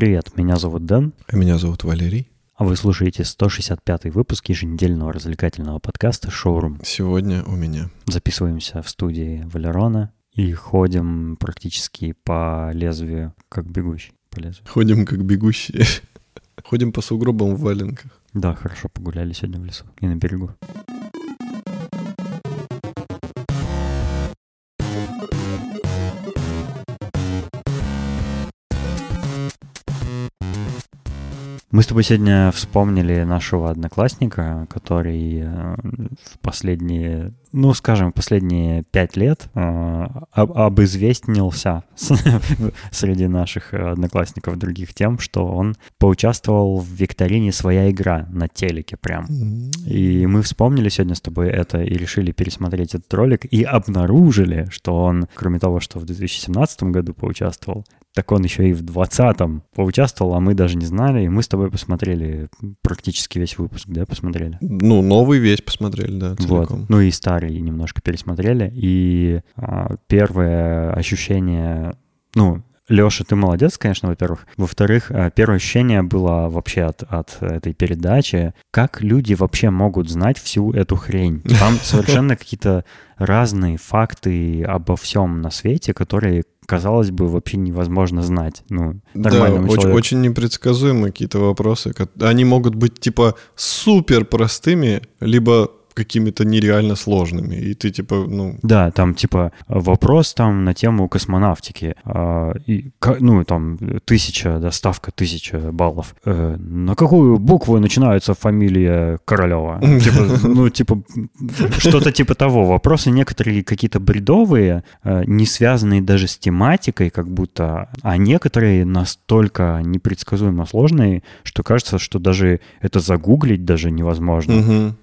Привет, меня зовут Дэн, А меня зовут Валерий. а вы слушаете 165 выпуск еженедельного развлекательного подкаста «Шоурум». Сегодня у меня. Записываемся в студии Валерона и ходим практически по лезвию, как бегущий по лезвию. Ходим как бегущие. Ходим по сугробам в валенках. Да, хорошо погуляли сегодня в лесу и на берегу. Мы с тобой сегодня вспомнили нашего одноклассника, который э, в последние, ну, скажем, последние пять лет э, об- обизвестнился среди наших одноклассников других тем, что он поучаствовал в викторине «Своя игра» на телеке прям. И мы вспомнили сегодня с тобой это и решили пересмотреть этот ролик и обнаружили, что он, кроме того, что в 2017 году поучаствовал, так он еще и в 20-м поучаствовал, а мы даже не знали. И мы с тобой посмотрели практически весь выпуск, да, посмотрели? Ну, новый весь посмотрели, да, Вот. целиком. Ну и старый немножко пересмотрели. И а, первое ощущение, ну, Леша, ты молодец, конечно, во-первых. Во-вторых, а, первое ощущение было вообще от, от этой передачи, как люди вообще могут знать всю эту хрень. Там совершенно какие-то разные факты обо всем на свете, которые, казалось бы, вообще невозможно знать. Ну, Да, очень, очень непредсказуемые какие-то вопросы. Они могут быть типа супер простыми, либо какими-то нереально сложными. И ты типа, ну, Да, там типа вопрос там на тему космонавтики. А, и, ну, там тысяча, да, ставка тысяча баллов. Э, на какую букву начинается фамилия Королева? Типа, ну, типа, что-то типа того. Вопросы некоторые какие-то бредовые, э, не связанные даже с тематикой, как будто, а некоторые настолько непредсказуемо сложные, что кажется, что даже это загуглить даже невозможно. мгм.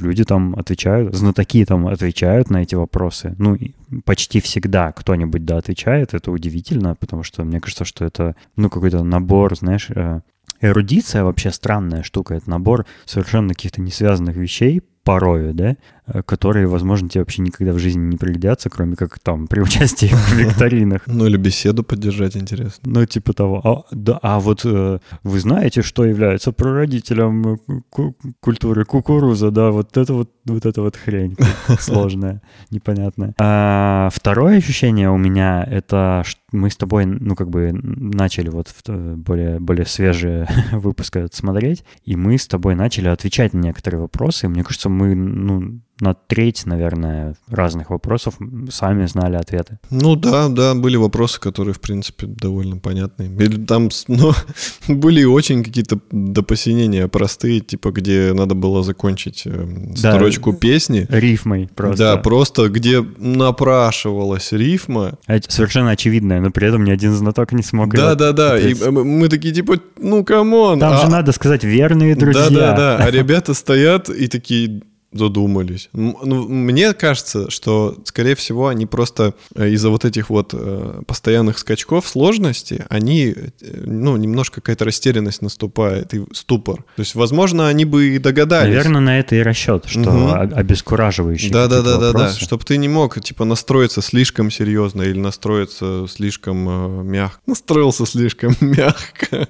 Люди там отвечают, знатоки там отвечают на эти вопросы. Ну, почти всегда кто-нибудь да отвечает. Это удивительно, потому что мне кажется, что это, ну, какой-то набор, знаешь, э, эрудиция вообще странная штука. Это набор совершенно каких-то несвязанных вещей порою, да, которые, возможно, тебе вообще никогда в жизни не пригодятся, кроме как там при участии в викторинах. ну или беседу поддержать интересно. Ну, типа того. А, да, а вот э, вы знаете, что является прародителем э, ку- культуры кукуруза, да, вот это вот, вот это вот хрень сложная, непонятная. А, второе ощущение у меня это мы с тобой, ну, как бы начали вот э, более, более свежие выпуски смотреть, и мы с тобой начали отвечать на некоторые вопросы. Мне кажется, мы, ну, на треть, наверное, разных вопросов сами знали ответы. Ну да, да, были вопросы, которые, в принципе, довольно понятные. Или там, ну, были очень какие-то до посинения простые, типа, где надо было закончить эм, Да. строчку песни. Рифмой просто. Да, просто где напрашивалась рифма. Оч- Совершенно очевидное, но при этом ни один знаток не смог Да, да, да. И ответить. мы такие, типа, ну, come on. Там а- же надо сказать верные друзья. Да, да, да. А ребята стоят и такие задумались. Ну, мне кажется, что, скорее всего, они просто э, из-за вот этих вот э, постоянных скачков сложности, они, э, ну, немножко какая-то растерянность наступает и ступор. То есть, возможно, они бы и догадались. Наверное, на это и расчет, что Мгм. о- обескураживающие Да, да, какие-то да, да, да. вопросы. Чтобы ты не мог, типа, настроиться слишком серьезно или настроиться слишком мягко. Настроился слишком мягко.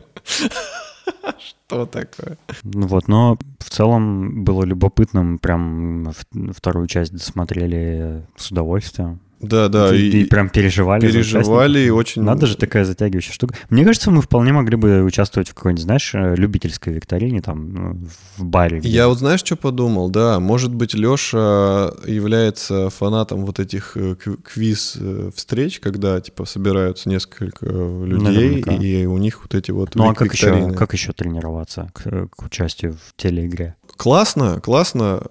Что такое? Ну Вот, но в целом было любопытным, прям вторую часть досмотрели с удовольствием. Да, да. и, и прям переживали. переживали и очень... Надо же такая затягивающая штука. Мне кажется, мы вполне могли бы участвовать в какой-нибудь, знаешь, э, любительской викторине, там, ну, в баре. где- Я вот знаешь, что подумал? Да, может быть, Леша является фанатом вот этих э, кв- квиз-встреч, когда, типа, собираются несколько э, людей, Наверняка. и у них вот эти вот Ну а как еще, как еще тренироваться к, к участию в телеигре? Классно, классно.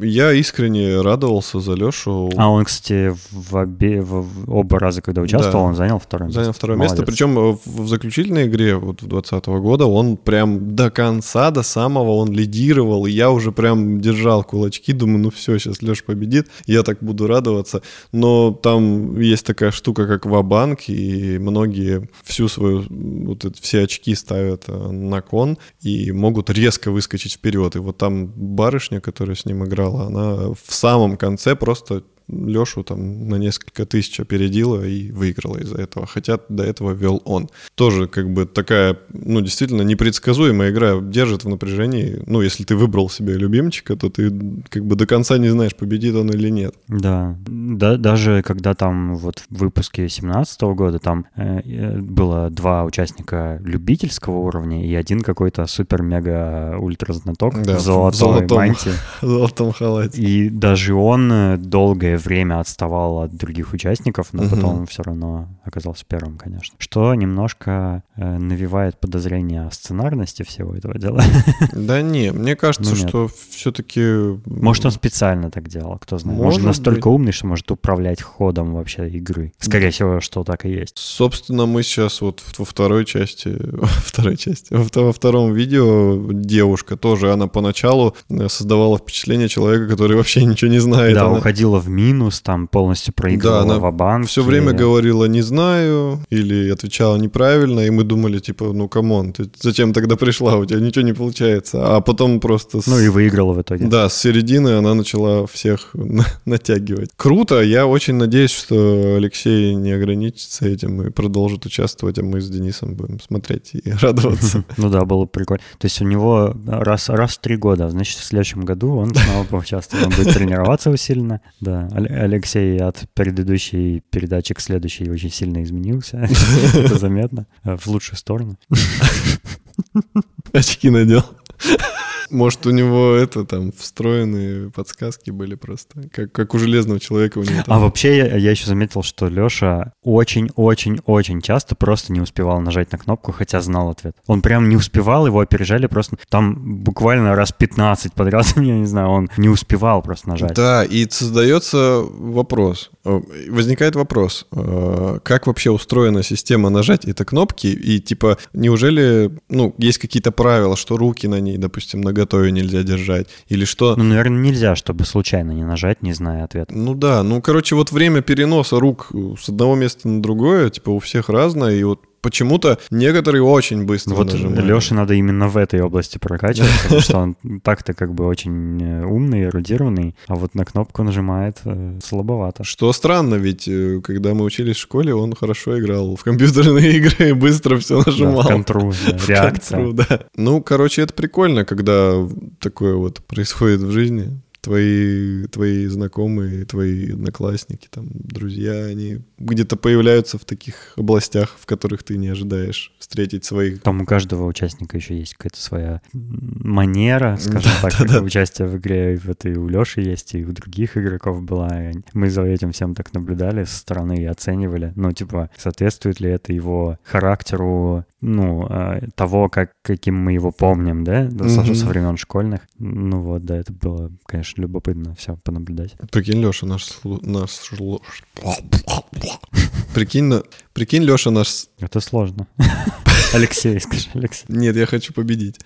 Я искренне радовался за Лешу. А он, кстати, в, обе, в- оба раза, когда участвовал, Да. он занял второе место. Занял второе место. Молодец. Причем э, в в заключительной игре вот 2020 года он прям до конца, до самого он лидировал. И я уже прям держал кулачки, думаю, ну все, сейчас Леша победит. Я так буду радоваться. Но там есть такая штука, как ва-банк, и многие всю свою, вот это, все очки ставят э, на кон и могут резко выскочить вперед. И вот там барышня, которая с ним играла, она в самом конце просто Лешу там на несколько тысяч опередила и выиграла из-за этого. Хотя до этого вел он. Тоже как бы такая, ну, действительно непредсказуемая игра держит в напряжении. Ну, если ты выбрал себе любимчика, то ты как бы до конца не знаешь, победит он или нет. Да, да даже когда там вот в выпуске 17 года там э, э, было два участника любительского уровня и один какой-то супер-мега-ультра знаток да, в золотой золотом, мантии. В золотом халате. И даже он долгое время отставал от других участников, но угу. потом все равно оказался первым, конечно. Что немножко э, навевает подозрение о сценарности всего этого дела. Да не, мне кажется, ну, что все-таки... Может, он специально так делал, кто знает. Может, может настолько быть. умный, что может управлять ходом вообще игры. Скорее всего, что так и есть. Собственно, мы сейчас вот во второй части, второй части, во втором видео девушка тоже, она поначалу э, создавала впечатление человека, который вообще ничего не знает. Да, она... уходила в минус, там полностью проигрывала да, она банк все время говорила «не знаю» или отвечала неправильно, и мы думали, типа, ну, come on, ты зачем тогда пришла, у тебя ничего не получается. А потом просто... С... Ну и выиграла в итоге. Да, с середины она начала всех натягивать. Круто, я очень надеюсь, что Алексей не ограничится этим и продолжит участвовать, а мы с Денисом будем смотреть и радоваться. Ну да, было прикольно. То есть у него раз, раз в три года, значит, в следующем году он снова поучаствует, он будет тренироваться усиленно. Да, Алексей от предыдущей передачи к следующей очень сильно изменился. Это заметно. В лучшую сторону. Очки надел. Может, у него это там встроенные подсказки были просто, как, как у железного человека у него. Там... А вообще я, я еще заметил, что Леша очень-очень-очень часто просто не успевал нажать на кнопку, хотя знал ответ. Он прям не успевал, его опережали просто там буквально раз 15 подряд, я не знаю, он не успевал просто нажать. Да, и создается вопрос, возникает вопрос, э, как вообще устроена система нажать это кнопки, и типа, неужели, ну, есть какие-то правила, что руки на ней, допустим, нога готове нельзя держать, или что... Ну, наверное, нельзя, чтобы случайно не нажать, не зная ответа. Ну да, ну, короче, вот время переноса рук с одного места на другое, типа, у всех разное, и вот почему-то некоторые очень быстро Вот нажимают. Леше надо именно в этой области прокачивать, потому что он так-то как бы очень э, умный, эрудированный, а вот на кнопку нажимает э, слабовато. Что странно, ведь э, когда мы учились в школе, он хорошо играл в компьютерные игры и быстро все нажимал. Да, контру, да, реакция. Контру, да. Ну, короче, это прикольно, когда такое вот происходит в жизни твои, твои знакомые, твои одноклассники, там, друзья, они где-то появляются в таких областях, в которых ты не ожидаешь встретить своих. Там у каждого участника еще есть какая-то своя манера, скажем да, так, да, да. участие в игре. Вот и у Леши есть, и у других игроков была. Мы за этим всем так наблюдали со стороны и оценивали. Ну, типа, соответствует ли это его характеру, ну, э, того, как, каким мы его помним, да, mm-hmm. со, со времен школьных. Ну вот, да, это было, конечно, любопытно все понаблюдать. Прикинь, Леша, наш... наш Прикинь, прикинь, Леша наш... Это сложно. Алексей, скажи, Алексей. Нет, я хочу победить.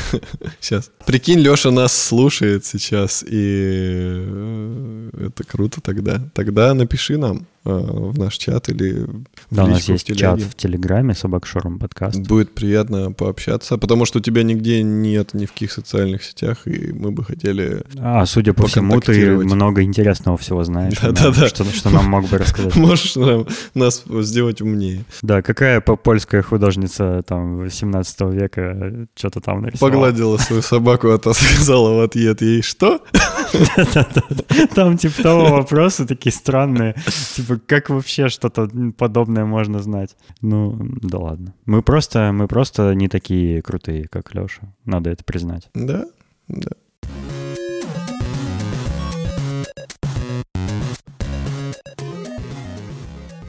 Сейчас. Прикинь, Леша нас слушает сейчас, и э, это круто тогда. Тогда напиши нам. Э, в наш чат или в Да, у нас есть чат в Телеграме Собакшором подкаст. Будет приятно пообщаться, потому что у тебя нигде нет ни в каких социальных сетях, и мы бы хотели А, судя по всему, ты много интересного всего знаешь. Да-да-да. Что, что нам мог бы рассказать. Можешь нам, нас сделать умнее. Да, какая польская художница там 17 века что-то там нарисовала? Погладила свою собаку, а та сказала в ответ ей «Что?» Там типа того вопросы такие странные. Типа, как вообще что-то подобное можно знать? Ну, да ладно. Мы просто, мы просто не такие крутые, как Леша. Надо это признать. Да, да.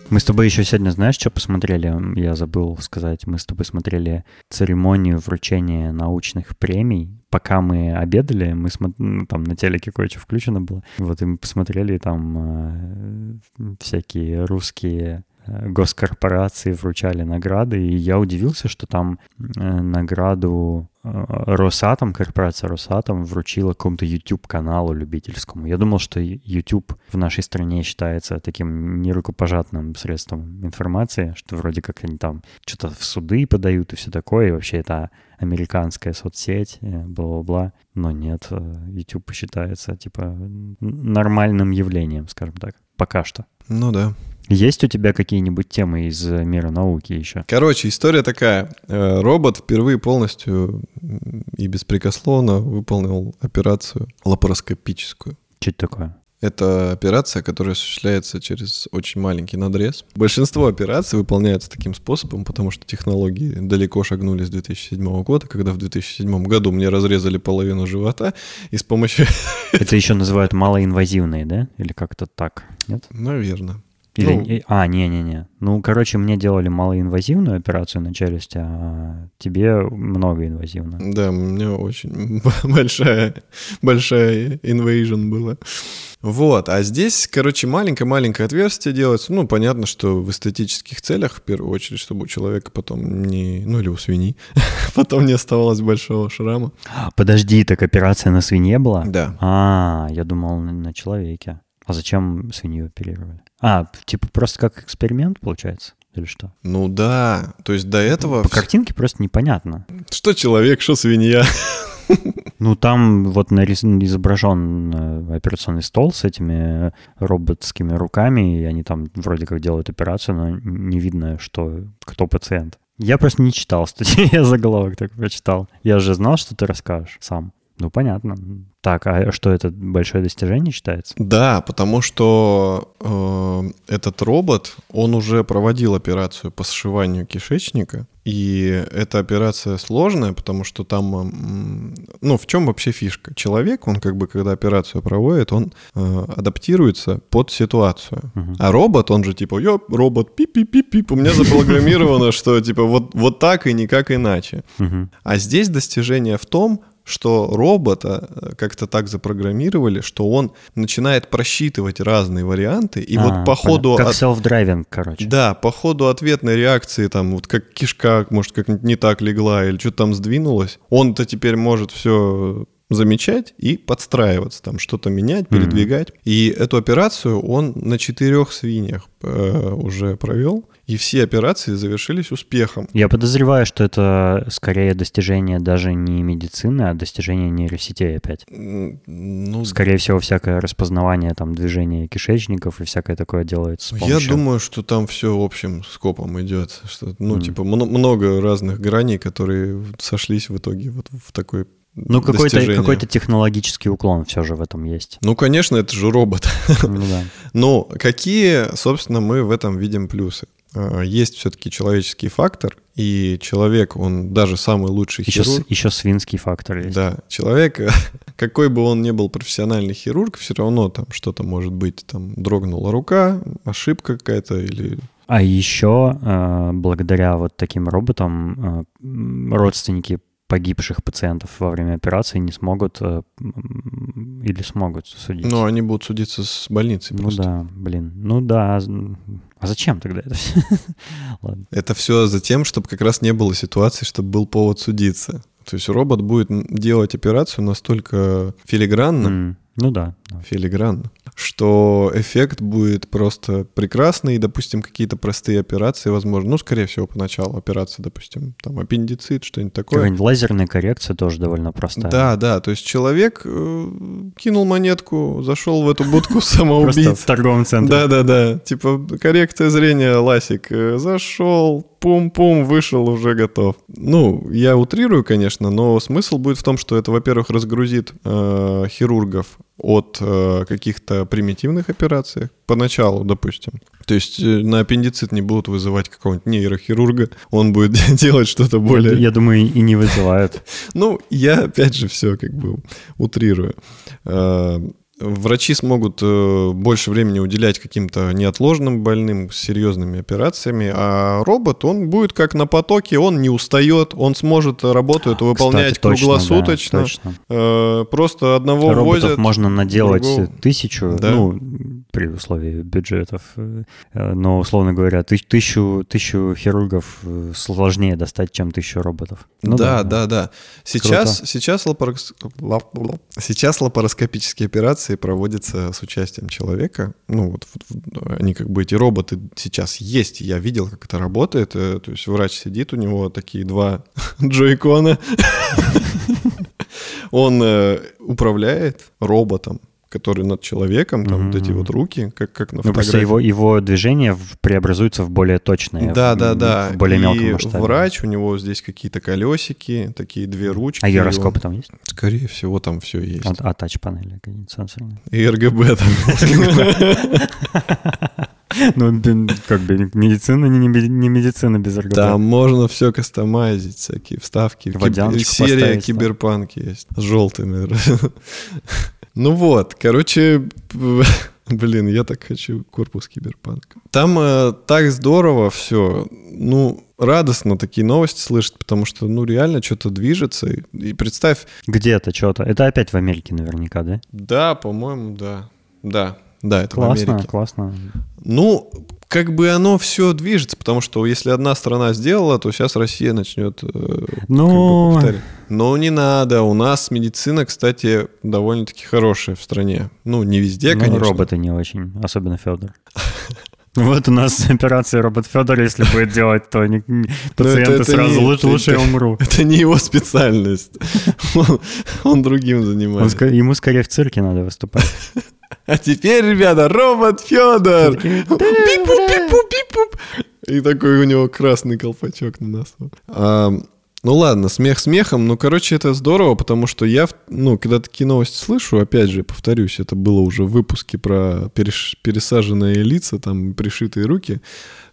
Мы с тобой еще сегодня, знаешь, что посмотрели? Я забыл сказать. Мы с тобой смотрели церемонию вручения научных премий. Пока мы обедали, мы смо... ну, там на телеке кое-что включено было. Вот и мы посмотрели там э, всякие русские госкорпорации вручали награды, и я удивился, что там э, награду э, Росатом, корпорация Росатом вручила какому-то YouTube-каналу любительскому. Я думал, что YouTube в нашей стране считается таким нерукопожатным средством информации, что вроде как они там что-то в суды подают и все такое, и вообще это американская соцсеть, бла-бла-бла. Но нет, YouTube считается типа нормальным явлением, скажем так, пока что. Ну да. Есть у тебя какие-нибудь темы из мира науки еще? Короче, история такая. Э, робот впервые полностью и беспрекословно выполнил операцию лапароскопическую. Что это такое? Это операция, которая осуществляется через очень маленький надрез. Большинство операций выполняется таким способом, потому что технологии далеко шагнули с 2007 года, когда в 2007 году мне разрезали половину живота, и с помощью... Это еще называют малоинвазивные, да? Или как-то так, нет? Наверное. Или... Ну, а, не-не-не. Ну, короче, мне делали малоинвазивную операцию на челюсти, а тебе многоинвазивную. Да, у меня очень большая, большая invasion была. Вот, а здесь, короче, маленькое-маленькое отверстие делается. Ну, понятно, что в эстетических целях, в первую очередь, чтобы у человека потом не... Ну, или у свиньи, потом не оставалось большого шрама. Подожди, так операция на свинье была? Да. А, я думал, на человеке. А зачем свинью оперировали? А, типа просто как эксперимент, получается? Или что? Ну да, то есть до этого... По картинке просто непонятно. Что человек, что свинья. Ну, там вот изображен э, операционный стол с этими роботскими руками, и они там вроде как делают операцию, но не видно, что кто пациент. Я просто не читал статью, я заголовок так прочитал. Я же знал, что ты расскажешь сам. Ну, понятно. Так, а что это большое достижение считается? Да, потому что э, этот робот, он уже проводил операцию по сшиванию кишечника, и эта операция сложная, потому что там, ну, в чем вообще фишка? Человек, он как бы, когда операцию проводит, он э, адаптируется под ситуацию. Uh-huh. А робот, он же типа, я робот, пип-пип-пип-пип, у меня запрограммировано, что типа вот, вот так и никак иначе. А здесь достижение в том, что робота э, как-то так запрограммировали, что он начинает просчитывать разные варианты, и а, вот по ходу... Как от... self-driving, короче. Да, по ходу ответной реакции, там, вот как кишка, может, как не так легла или что-то там сдвинулось, он-то теперь может все замечать и подстраиваться, там что-то менять, передвигать. Mm-hmm. И эту операцию он на четырех свиньях э, уже провел и все операции завершились успехом. Я подозреваю, что это скорее достижение даже не медицины, а достижение нейросетей опять. Ну, скорее всего, всякое распознавание там движения кишечников и всякое такое делается с помощью... Я думаю, что там все общим скопом идет. Что, ну, mm. типа, много разных граней, которые сошлись в итоге вот в такой ну, какой-то, какой-то технологический уклон все же в этом есть. Ну, конечно, это же робот. Ну, да. Но какие, собственно, мы в этом видим плюсы? А, есть все-таки человеческий фактор, и человек, он даже самый лучший еще, хирург. Еще свинский фактор есть. Да, человек, какой бы он ни был профессиональный хирург, все равно там что-то может быть, там дрогнула рука, ошибка какая-то или а еще э, благодаря вот таким роботам э, родственники погибших пациентов во время операции не смогут э, или смогут судить. Ну, они будут судиться с больницей ну просто. Ну да, блин. Ну да. А зачем тогда это все? Это все за тем, чтобы как раз не было ситуации, чтобы был повод судиться. То есть робот будет делать операцию настолько филигранно. Mm. Ну да. Филигранно что эффект будет просто прекрасный, и, допустим, какие-то простые операции, возможно, ну, скорее всего, поначалу операция, допустим, там, аппендицит, что-нибудь такое. Какая-нибудь лазерная коррекция тоже довольно простая. Да, да, то есть человек э, кинул монетку, зашел в эту будку самоубийц. Просто в торговом центре. Да-да-да, типа коррекция зрения, ласик, э, зашел, пум-пум, вышел, уже готов. Ну, я утрирую, конечно, но смысл будет в том, что это, во-первых, разгрузит э, хирургов от э, каких-то примитивных операций, поначалу, допустим. То есть э, на аппендицит не будут вызывать какого-нибудь нейрохирурга, он будет делать что-то более... Я думаю, и не вызывают. Ну, я опять же все как бы утрирую. Врачи смогут э, больше времени уделять каким-то неотложным больным, серьезными операциями, а робот, он будет как на потоке, он не устает, он сможет работу эту выполнять Кстати, круглосуточно. Точно, точно. Э, просто одного Роботов возят, можно наделать другого. тысячу, да. ну, при условии бюджетов. Э, но, условно говоря, тысячу, тысячу хирургов сложнее достать, чем тысячу роботов. Ну, да, да, да, да. Сейчас, сейчас, лапарос... сейчас лапароскопические операции проводятся с участием человека. Ну, вот они как бы, эти роботы сейчас есть. Я видел, как это работает. То есть врач сидит, у него такие два джойкона. Он э, управляет роботом, который над человеком, там mm-hmm. вот эти вот руки, как, как на ну, фотографии. его, его движения преобразуются в более точные. Да, да, да. В более и мелком масштабе. врач, у него здесь какие-то колесики, такие две ручки. А гироскопы там есть? Скорее всего, там все есть. А, а тач-панели какие-нибудь сенсорные? И РГБ там. Ну, как бы медицина не, не медицина без РГБ. Там можно все кастомайзить, всякие вставки. Серия киберпанк есть. С желтыми. Ну вот, короче, блин, я так хочу корпус киберпанк. Там э, так здорово все. Ну, радостно такие новости слышать, потому что, ну, реально что-то движется. И, и представь... Где-то что-то. Это опять в Америке наверняка, да? Да, по-моему, да. Да. Да, это классно, в Америке. Классно, Ну, как бы оно все движется, потому что если одна страна сделала, то сейчас Россия начнет э, ну... как бы Но не надо. У нас медицина, кстати, довольно-таки хорошая в стране. Ну, не везде, ну, конечно. роботы не очень, особенно Федор. Вот у нас операция робот Федор, если будет делать, то не, пациенты это, это сразу не, лучше, лучше я умру. Это не его специальность. Он, он другим занимается. Он, ему скорее в цирке надо выступать. А теперь, ребята, робот Федор. И такой у него красный колпачок на носу. А, ну ладно, смех смехом, но, короче, это здорово, потому что я, ну, когда такие новости слышу, опять же, повторюсь, это было уже в выпуске про пересаженные лица, там, пришитые руки.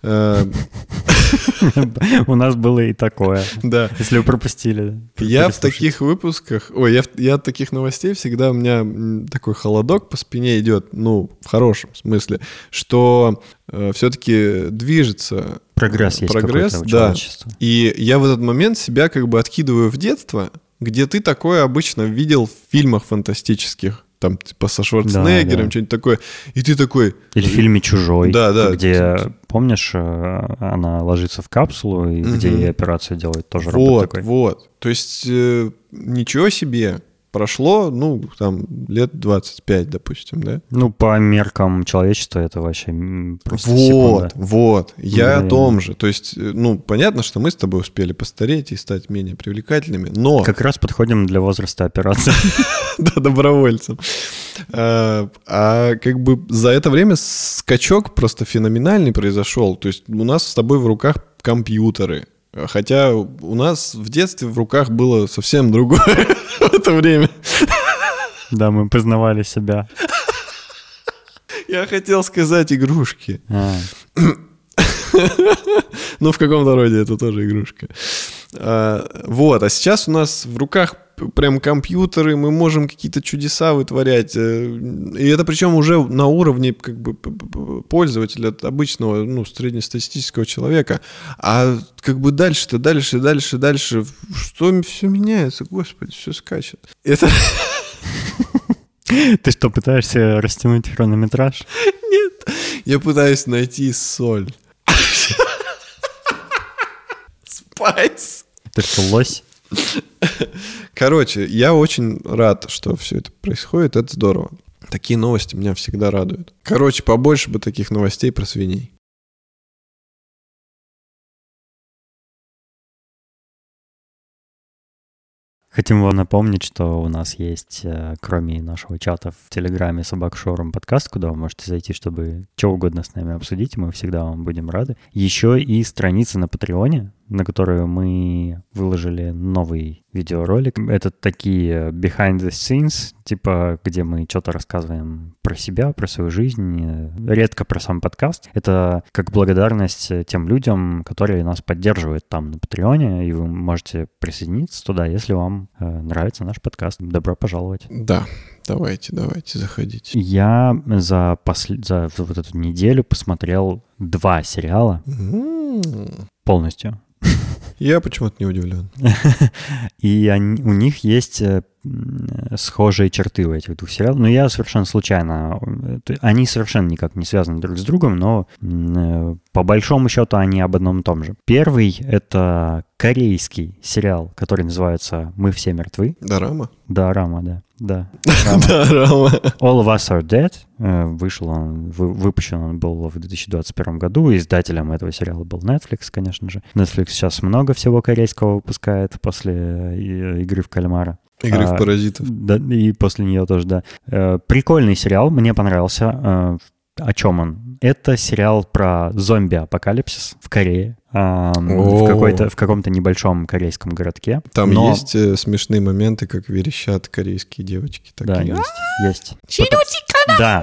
Э, У нас было и такое. Да. Если вы пропустили. Я в таких выпусках, ой, я, я от таких новостей всегда у меня такой холодок по спине идет, ну, в хорошем смысле, что э, все-таки движется прогресс есть прогресс, да. И я в этот момент себя как бы откидываю в детство, где ты такое обычно видел в фильмах фантастических там типа со Шварценеггером, да, да. что-нибудь такое. И ты такой... Или в фильме «Чужой», да, да. где, помнишь, э, она ложится в капсулу, и угу. где ей операцию делают тоже вот, робот такой. Вот, То есть э, ничего себе. Прошло, ну, там, лет 25, допустим, да? Ну, по меркам человечества это вообще просто Вот, секунда. вот. Я да, о том же. То есть, э, ну, понятно, что мы с тобой успели постареть и стать менее привлекательными, но... Как раз подходим для возраста операции. Да, добровольцем. А, а как бы за это время скачок просто феноменальный произошел. То есть у нас с тобой в руках компьютеры, Хотя у нас в детстве в руках было совсем другое в это время. Да, мы познавали себя. Я хотел сказать игрушки. А. Ну, в каком-то роде это тоже игрушка. А, вот, а сейчас у нас в руках прям компьютеры, мы можем какие-то чудеса вытворять. Э, и это причем уже на уровне как бы пользователя, обычного, ну, среднестатистического человека. А как бы дальше-то, дальше, дальше, дальше, что все меняется, господи, все скачет. Это... Ты что, пытаешься растянуть хронометраж? Нет, я пытаюсь найти соль. Спайс. Ты что, лось? Короче, я очень рад, что все это происходит. Это здорово. Такие новости меня всегда радуют. Короче, побольше бы таких новостей про свиней. Хотим вам напомнить, что у нас есть, э, кроме нашего чата в Телеграме «Собак Шоурум» подкаст, куда вы можете зайти, чтобы что угодно с нами обсудить, мы всегда вам будем рады. Еще и страница на Патреоне, на которую мы выложили новый видеоролик. Это такие behind the scenes, типа, где мы что-то рассказываем про себя, про свою жизнь, редко про сам подкаст. Это как благодарность тем людям, которые нас поддерживают там на Патреоне, и вы можете присоединиться туда, если вам э, нравится наш подкаст. Добро пожаловать. Да, давайте, давайте, заходите. Я за, посл... за вот эту неделю посмотрел два сериала mm. полностью. Я почему-то не удивлен. И они, у них есть э, схожие черты у этих двух сериалов. Но я совершенно случайно... Они совершенно никак не связаны друг с другом, но по большому счету они об одном и том же. Первый — это корейский сериал, который называется «Мы все мертвы». Дорама? Да, Рама, да. Да, Дорама. All of Us Are Dead. Вышел он, выпущен он был в 2021 году. Издателем этого сериала был Netflix, конечно же. Netflix сейчас много всего корейского выпускает после «Игры в кальмара». Игры а, в паразитов. Да, и после нее тоже, да. Э, прикольный сериал, мне понравился. Э, о чем он? Это сериал про зомби-апокалипсис в Корее. в, какой-то, в каком-то небольшом корейском городке. Там но... есть э, смешные моменты, как верещат корейские девочки. Да, есть. есть. Да.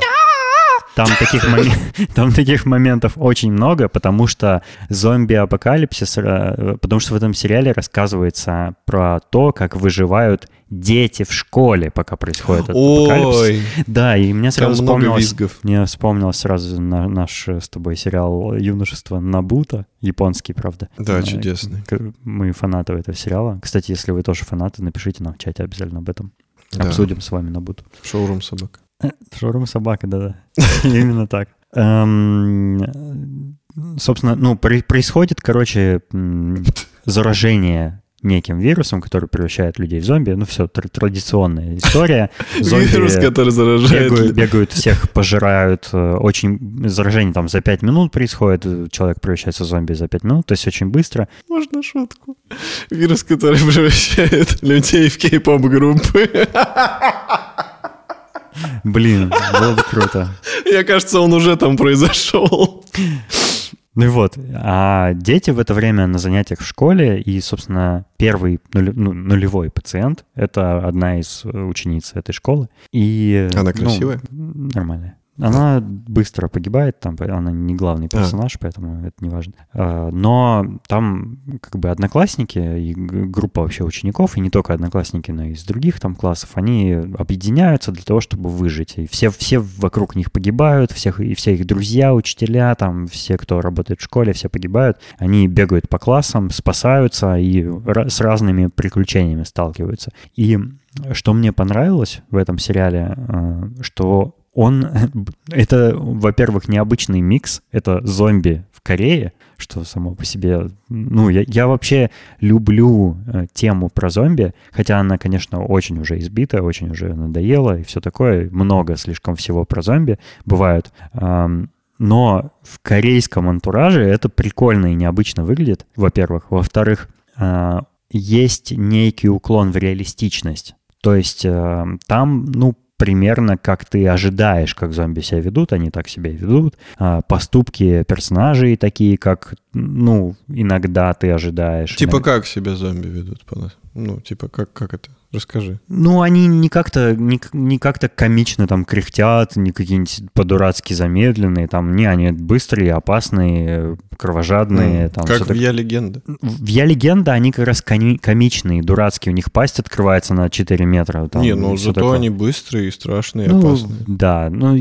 Там таких, мом... там таких моментов очень много, потому что зомби-апокалипсис, э, потому что в этом сериале рассказывается про то, как выживают дети в школе, пока происходит этот Ой, апокалипсис. Да, и мне сразу вспомнилось, мне вспомнилось сразу на, наш с тобой сериал «Юношество Набута», японский, правда. Да, э, чудесный. Мы фанаты этого сериала. Кстати, если вы тоже фанаты, напишите нам в чате обязательно об этом. Да. Обсудим с вами Набуту. Шоурум собак. Э, шоурум собака, да-да. Именно так. Эм, собственно, ну, происходит, короче, заражение неким вирусом, который превращает людей в зомби. Ну, все, традиционная история. Зомби Вирус, который заражает. Бегают, бегают, всех пожирают. Э, очень заражение там за 5 минут происходит. Человек превращается в зомби за 5 минут, то есть очень быстро. Можно шутку? Вирус, который превращает людей в кей-поп группы. Блин, было бы круто. Я кажется, он уже там произошел. Ну и вот, а дети в это время на занятиях в школе, и, собственно, первый нуль, ну, нулевой пациент — это одна из учениц этой школы. И, Она красивая? Ну, нормальная. Она быстро погибает, там она не главный персонаж, а. поэтому это не важно. А, но там как бы одноклассники и группа вообще учеников, и не только одноклассники, но и из других там классов, они объединяются для того, чтобы выжить. И все, все вокруг них погибают, всех, и все их друзья, учителя, там все, кто работает в школе, все погибают. Они бегают по классам, спасаются и с разными приключениями сталкиваются. И что мне понравилось в этом сериале, а, что он, это, во-первых, необычный микс, это зомби в Корее, что само по себе, ну, я, я вообще люблю э, тему про зомби, хотя она, конечно, очень уже избита, очень уже надоела и все такое, много слишком всего про зомби бывают, но в корейском антураже это прикольно и необычно выглядит, во-первых. Во-вторых, э, есть некий уклон в реалистичность. То есть э, там, ну, примерно как ты ожидаешь, как зомби себя ведут, они так себя и ведут. А, поступки персонажей такие, как, ну, иногда ты ожидаешь. Типа иногда... как себя зомби ведут? Ну, типа как, как это? Расскажи. Ну, они не как-то не, не как-то комично там кряхтят, не какие-нибудь по-дурацки замедленные, там, не, они быстрые, опасные, кровожадные. Mm, там, как в так... «Я легенда». В «Я легенда» они как раз коми- комичные, дурацкие, у них пасть открывается на 4 метра. Там, не, ну зато такое. они быстрые, страшные, ну, опасные. Да, ну,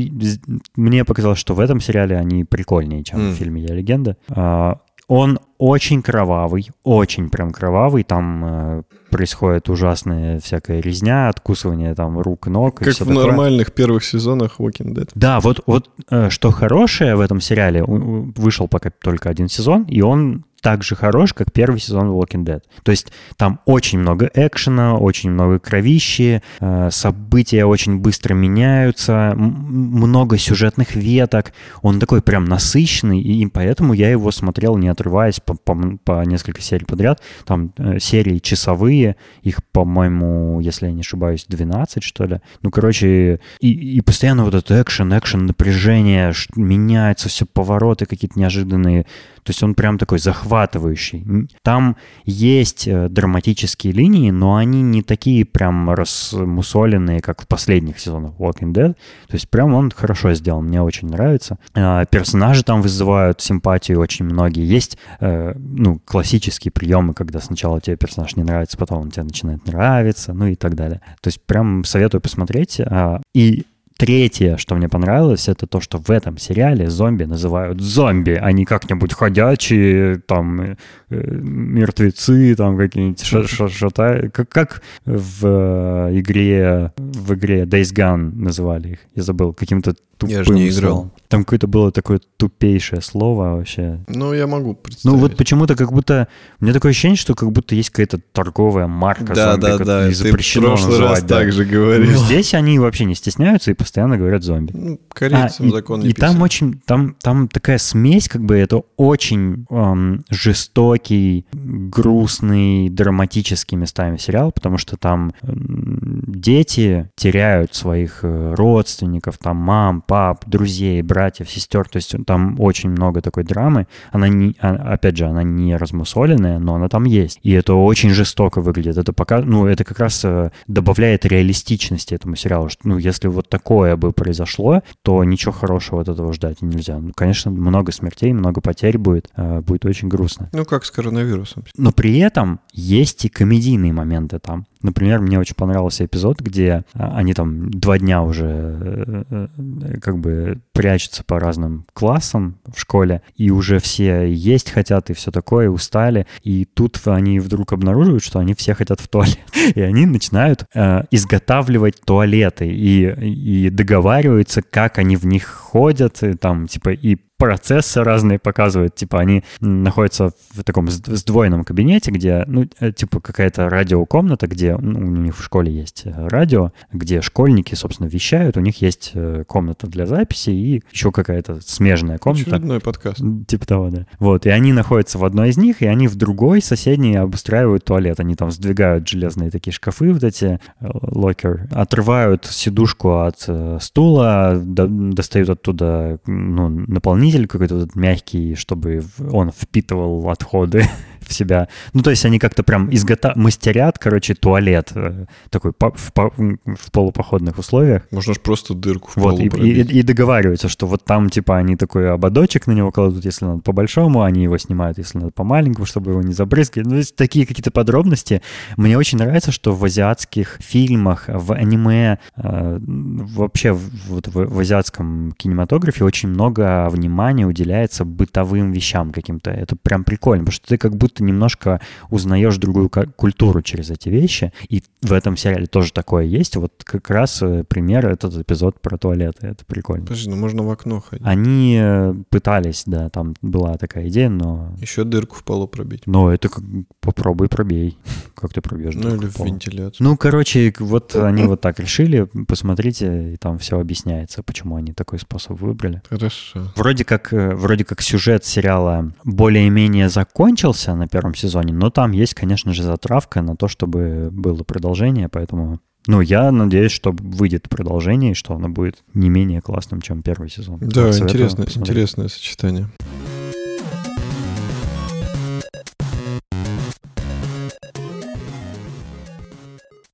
мне показалось, что в этом сериале они прикольнее, чем mm. в фильме «Я легенда». А, он очень кровавый, очень прям кровавый. Там э, происходит ужасная всякая резня, откусывание там рук, ног. Как в такое. нормальных первых сезонах Walking Dead. Да, вот, вот э, что хорошее в этом сериале, вышел пока только один сезон, и он так же хорош, как первый сезон Walking Dead. То есть там очень много экшена, очень много кровищи, э, события очень быстро меняются, много сюжетных веток. Он такой прям насыщенный, и поэтому я его смотрел, не отрываясь по, по, по несколько серий подряд. Там э, серии часовые, их, по-моему, если я не ошибаюсь, 12, что ли. Ну, короче, и, и постоянно вот этот экшен, экшен, напряжение, меняется все, повороты какие-то неожиданные. То есть он прям такой захватывающий. Там есть э, драматические линии, но они не такие прям размусоленные, как в последних сезонах Walking Dead. То есть прям он хорошо сделан, мне очень нравится. А, персонажи там вызывают симпатию очень многие. Есть э, ну, классические приемы, когда сначала тебе персонаж не нравится, потом он тебе начинает нравиться, ну и так далее. То есть прям советую посмотреть. А, и Третье, что мне понравилось, это то, что в этом сериале зомби называют зомби, а не как-нибудь ходячие, там, э, мертвецы, там, какие-нибудь шата... Как, как в э, игре, в игре Days Gone называли их? Я забыл, каким-то тупым Я же не играл. словом. Там какое-то было такое тупейшее слово вообще. Ну, я могу представить. Ну вот почему-то как будто... У меня такое ощущение, что как будто есть какая-то торговая марка Да, зомби, да, да, и ты в запрещено прошлый раз называть, да. так же говорил. здесь они вообще не стесняются и постоянно говорят зомби. Ну, А, корейцам и, закон и не там писан. очень, там, там такая смесь, как бы это очень эм, жестокий, грустный, драматический местами сериал, потому что там м, дети теряют своих э, родственников, там мам, пап, друзей, братьев, сестер, то есть там очень много такой драмы. Она не, а- опять же, она не размусоленная, но она там есть. И это очень жестоко выглядит. Это пока, ну, это как раз э, добавляет реалистичности этому сериалу. Что, ну, если вот такое бы произошло, то ничего хорошего от этого ждать нельзя. Ну, конечно, много смертей, много потерь будет. э, будет очень грустно. Ну, как с коронавирусом. Но при этом есть и комедийные моменты там. Например, мне очень понравился эпизод, где а, они там два дня уже э, э, как бы прячутся по разным классам в школе, и уже все есть хотят, и все такое, устали. И тут они вдруг обнаруживают, что они все хотят в туалет. И они начинают э, изготавливать туалеты и, и договариваются, как они в них ходят, и там типа и процессы разные показывают. Типа они находятся в таком сд- сдвоенном кабинете, где, ну, э, типа какая-то радиокомната, где ну, у них в школе есть э, радио, где школьники, собственно, вещают. У них есть э, комната для записи и еще какая-то смежная комната. Очередной подкаст. Типа того, да. Вот, и они находятся в одной из них, и они в другой, соседней, обустраивают туалет. Они там сдвигают железные такие шкафы, вот эти, локер, отрывают сидушку от стула, до- достают оттуда, ну, наполнитель какой-то вот мягкий, чтобы он впитывал отходы в себя. Ну, то есть они как-то прям изгота... мастерят, короче, туалет э, такой по- в, по- в полупоходных условиях. Можно же просто дырку в Вот, полу и, пробить. и- и договариваются, что вот там, типа, они такой ободочек на него кладут, если надо по-большому, они его снимают, если надо по-маленькому, чтобы его не забрызгали. Ну, то есть такие какие-то подробности. Мне очень нравится, что в азиатских фильмах, в аниме, э, вообще вот в, в азиатском кинематографе очень много внимания уделяется бытовым вещам каким-то. Это прям прикольно, потому что ты как будто немножко узнаешь другую культуру через эти вещи. И в этом сериале тоже такое есть. Вот как раз э, пример этот эпизод про туалеты. Это прикольно. Подожди, ну можно в окно ходить. Они э, пытались, да, там была такая идея, но... Еще дырку в полу пробить. Но это как попробуй пробей. Как ты пробьешь? Ну или в вентиляцию. Ну, короче, вот они вот так решили. Посмотрите, и там все объясняется, почему они такой способ выбрали. Хорошо. Вроде как, э, вроде как сюжет сериала более-менее закончился на первом сезоне, но там есть, конечно же, затравка на то, чтобы было продолжение, поэтому... Ну, я надеюсь, что выйдет продолжение, и что оно будет не менее классным, чем первый сезон. Да, советую интересное, посмотреть. интересное сочетание.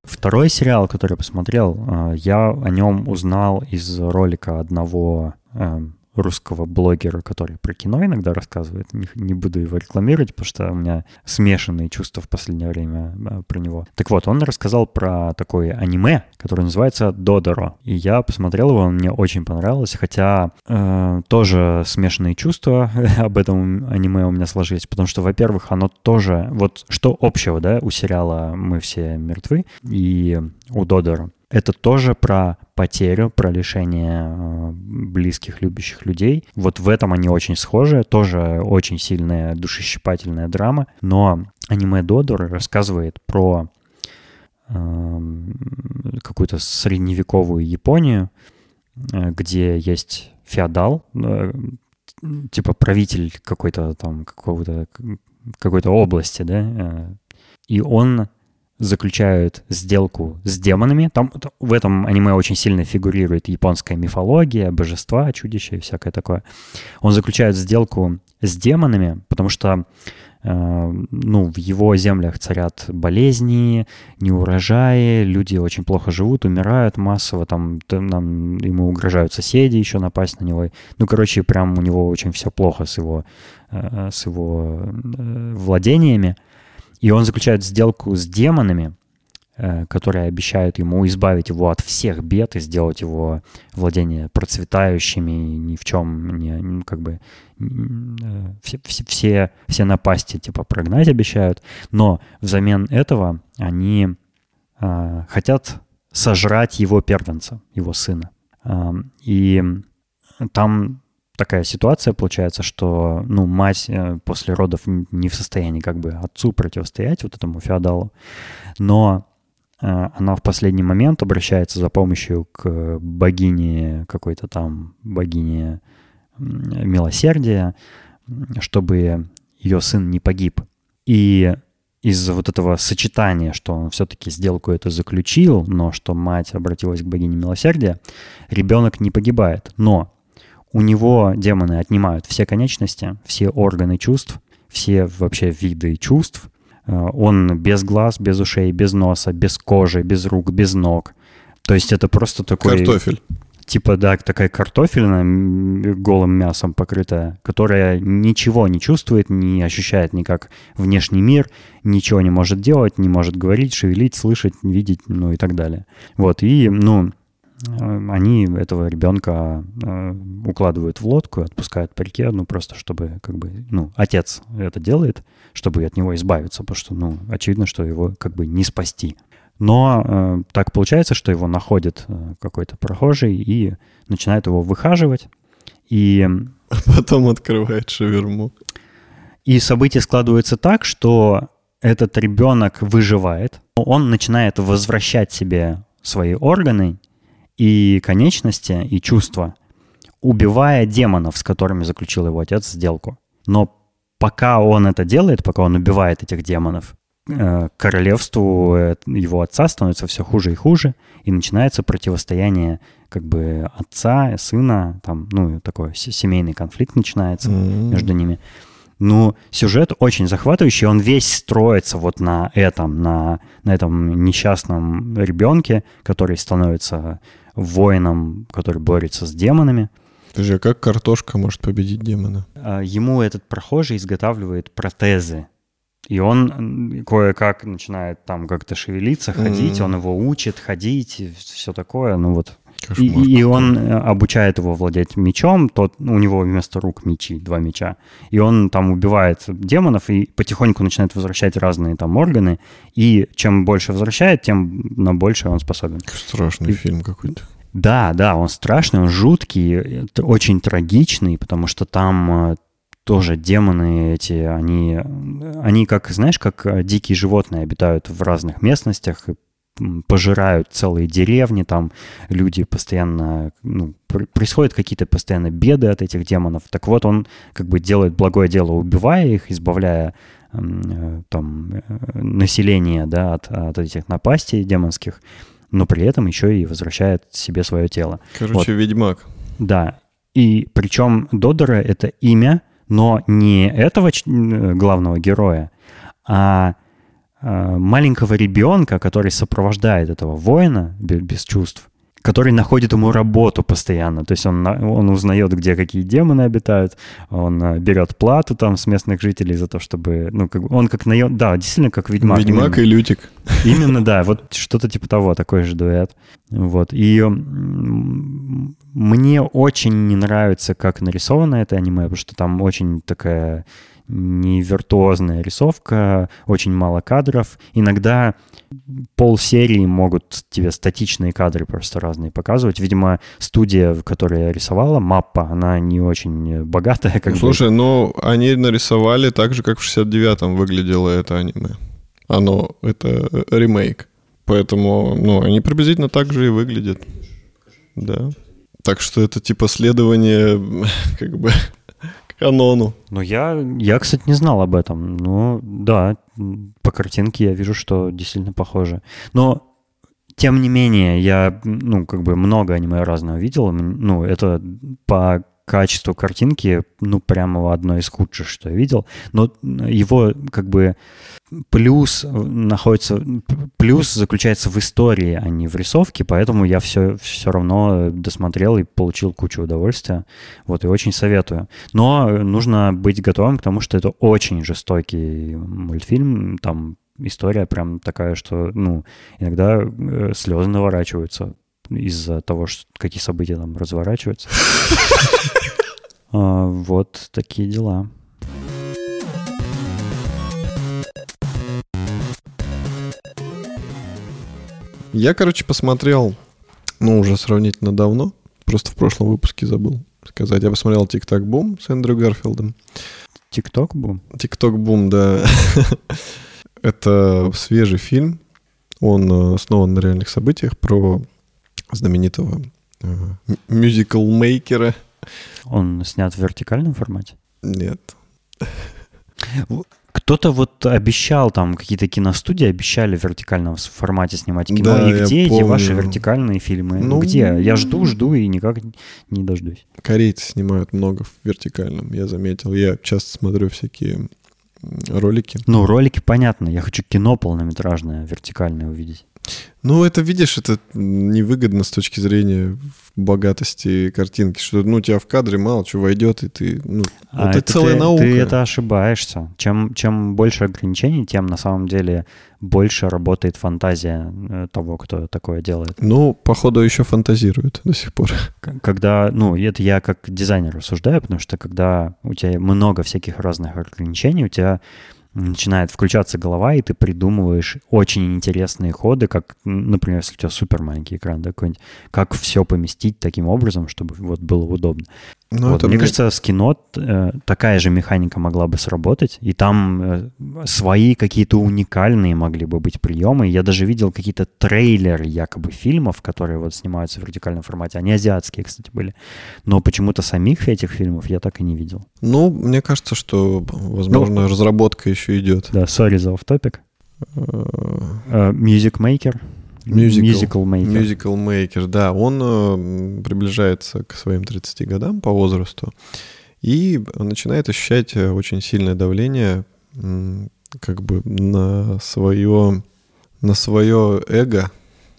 Второй сериал, который я посмотрел, э, я о нем узнал из ролика одного эм, русского блогера, который про кино иногда рассказывает. Не, не буду его рекламировать, потому что у меня смешанные чувства в последнее время э, про него. Так вот, он рассказал про такое аниме, которое называется Додоро. И я посмотрел его, мне очень понравился, хотя э, тоже смешанные чувства об этом аниме у меня сложились, потому что, во-первых, оно тоже... Вот что общего, да, у сериала «Мы все мертвы» и у Додоро. Это тоже про потерю, про лишение э, близких, любящих людей. Вот в этом они очень схожи. Тоже очень сильная душещипательная драма. Но аниме Додор рассказывает про эм, какую-то средневековую Японию, э, где есть феодал, э, типа правитель какой-то там какого-то какой-то области, да, э, и он заключают сделку с демонами. Там в этом аниме очень сильно фигурирует японская мифология, божества, чудища и всякое такое. Он заключает сделку с демонами, потому что э, ну, в его землях царят болезни, неурожаи, люди очень плохо живут, умирают массово, там, т- нам, ему угрожают соседи еще напасть на него. Ну, короче, прям у него очень все плохо с его, э, с его э, владениями. И он заключает сделку с демонами, э, которые обещают ему избавить его от всех бед и сделать его владение процветающими, ни в чем не, как бы э, все, все, все, все напасти типа прогнать обещают, но взамен этого они э, хотят сожрать его первенца, его сына. Э, и там такая ситуация получается, что ну, мать э, после родов не в состоянии как бы отцу противостоять, вот этому феодалу, но э, она в последний момент обращается за помощью к богине какой-то там, богине милосердия, чтобы ее сын не погиб. И из-за вот этого сочетания, что он все-таки сделку это заключил, но что мать обратилась к богине милосердия, ребенок не погибает. Но у него демоны отнимают все конечности, все органы чувств, все вообще виды чувств. Э, он без глаз, без ушей, без носа, без кожи, без рук, без ног. То есть это просто такой... Картофель. Типа, да, такая картофельная, голым мясом покрытая, которая ничего не чувствует, не ощущает никак внешний мир, ничего не может делать, не может говорить, шевелить, слышать, видеть, ну и так далее. Вот, и, ну, они этого ребенка э, укладывают в лодку, отпускают по реке, ну, просто чтобы, как бы, ну, отец это делает, чтобы от него избавиться, потому что, ну, очевидно, что его, как бы, не спасти. Но э, так получается, что его находит э, какой-то прохожий и начинает его выхаживать, и... А потом открывает шаверму. И события складываются так, что этот ребенок выживает, он начинает возвращать себе свои органы и конечности, и чувства, убивая демонов, с которыми заключил его отец сделку. Но пока он это делает, пока он убивает этих демонов, э, королевству э, его отца становится все хуже и хуже, и начинается противостояние как бы отца, сына, там, ну, такой семейный конфликт начинается mm-hmm. между ними. Ну, сюжет очень захватывающий, он весь строится вот на этом, на, на этом несчастном ребенке, который становится воином, который борется с демонами. Подожди, а как картошка может победить демона? А, ему этот прохожий изготавливает протезы. И он кое-как начинает там как-то шевелиться, ходить, mm-hmm. он его учит ходить, все такое, ну вот. И, и он э, обучает его владеть мечом, тот, у него вместо рук мечи, два меча. И он там убивает демонов и потихоньку начинает возвращать разные там органы. И чем больше возвращает, тем на больше он способен. Страшный и, фильм какой-то. Да, да, он страшный, он жуткий, очень трагичный, потому что там э, тоже демоны эти, они, они как, знаешь, как э, дикие животные обитают в разных местностях, пожирают целые деревни, там люди постоянно, ну, происходят какие-то постоянно беды от этих демонов. Так вот, он как бы делает благое дело, убивая их, избавляя э, там население, да, от, от этих напастей демонских но при этом еще и возвращает себе свое тело. Короче, вот. ведьмак. Да. И причем Додора — это имя, но не этого главного героя, а маленького ребенка, который сопровождает этого воина без чувств который находит ему работу постоянно. То есть он, он узнает, где какие демоны обитают, он э, берет плату там с местных жителей за то, чтобы... Ну, как, он как наем... Да, действительно, как ведьмак. Ведьмак именно. и лютик. Именно, да. Вот что-то типа того, такой же дуэт. Вот. И мне очень не нравится, как нарисовано это аниме, потому что там очень такая не виртуозная рисовка, очень мало кадров. Иногда пол серии могут тебе статичные кадры просто разные показывать. Видимо, студия, которая рисовала, маппа, она не очень богатая. Как Слушай, бы. ну они нарисовали так же, как в 69-м выглядело это аниме. Оно, это ремейк. Поэтому, ну, они приблизительно так же и выглядят. Да. Так что это типа следование как бы канону. Ну, я, я, кстати, не знал об этом. Ну, да, по картинке я вижу, что действительно похоже. Но тем не менее, я, ну, как бы много аниме разного видел. Ну, это по качеству картинки, ну, прямо одно из худших, что я видел. Но его, как бы, плюс находится, плюс заключается в истории, а не в рисовке, поэтому я все, все равно досмотрел и получил кучу удовольствия. Вот, и очень советую. Но нужно быть готовым к тому, что это очень жестокий мультфильм, там история прям такая, что, ну, иногда э, слезы наворачиваются из-за того, что, какие события там разворачиваются. А, вот такие дела. Я, короче, посмотрел, ну, уже сравнительно давно, просто в прошлом выпуске забыл сказать. Я посмотрел «Тик-так бум» с Эндрю Гарфилдом. «Тик-ток бум»? «Тик-ток бум», да. Это свежий фильм. Он э, основан на реальных событиях про знаменитого мюзикл-мейкера. Он снят в вертикальном формате? Нет. Кто-то вот обещал, там какие-то киностудии обещали в вертикальном формате снимать кино. Да, и где эти ваши вертикальные фильмы? Ну, где? Я жду, жду и никак не дождусь. Корейцы снимают много в вертикальном, я заметил. Я часто смотрю всякие ролики. Ну, ролики понятно. Я хочу кино полнометражное, вертикальное увидеть. Ну, это, видишь, это невыгодно с точки зрения богатости картинки, что ну, у тебя в кадре мало чего войдет, и ты... Ну, а это, это целая ты, наука. Ты это ошибаешься. Чем, чем больше ограничений, тем на самом деле больше работает фантазия э, того, кто такое делает. Ну, походу, еще фантазирует до сих пор. Когда, ну, это я как дизайнер рассуждаю, потому что когда у тебя много всяких разных ограничений, у тебя начинает включаться голова, и ты придумываешь очень интересные ходы, как, например, если у тебя супер маленький экран, да, какой-нибудь, как все поместить таким образом, чтобы вот было удобно. Ну, вот. Мне мне кажется, с кино э, такая же механика могла бы сработать, и там э, свои какие-то уникальные могли бы быть приемы. Я даже видел какие-то трейлеры якобы фильмов, которые вот снимаются в вертикальном формате. Они азиатские, кстати, были. Но почему-то самих этих фильмов я так и не видел. Ну, мне кажется, что, возможно, ну, разработка еще идет. Да, sorry за off-topic. Uh, Music Maker. Musical, Maker. Musical Maker, да. Он э, приближается к своим 30 годам по возрасту и начинает ощущать э, очень сильное давление как бы на свое, на свое эго,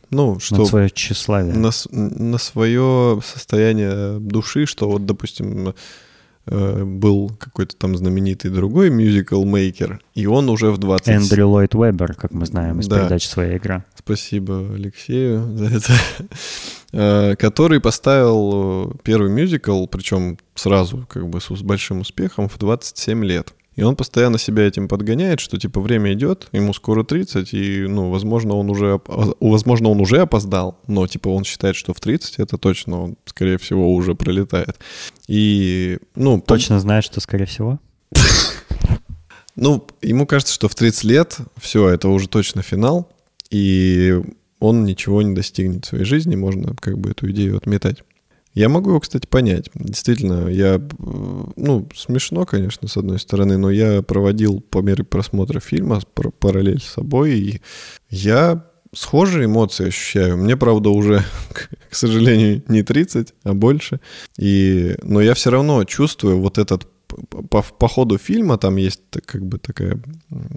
ну, что... На свое тщеславие. На, на свое состояние души, что вот, допустим, был какой-то там знаменитый другой мюзикл-мейкер, и он уже в 20... Эндрю Ллойд Вебер, как мы знаем из да. передачи «Своя игра». Спасибо Алексею за это. Э, который поставил первый мюзикл, причем сразу как бы с большим успехом, в 27 лет. И он постоянно себя этим подгоняет, что типа время идет, ему скоро 30, и, ну, возможно, он уже, возможно, он уже опоздал, но типа он считает, что в 30 это точно, он, скорее всего, уже пролетает. И, ну... Точно по... знает, что скорее всего? Ну, ему кажется, что в 30 лет все, это уже точно финал, и он ничего не достигнет в своей жизни, можно как бы эту идею отметать. Я могу его, кстати, понять. Действительно, я, ну, смешно, конечно, с одной стороны, но я проводил по мере просмотра фильма параллель с собой, и я схожие эмоции ощущаю. Мне, правда, уже, к сожалению, не 30, а больше. И, но я все равно чувствую вот этот по, по ходу фильма там есть как бы такая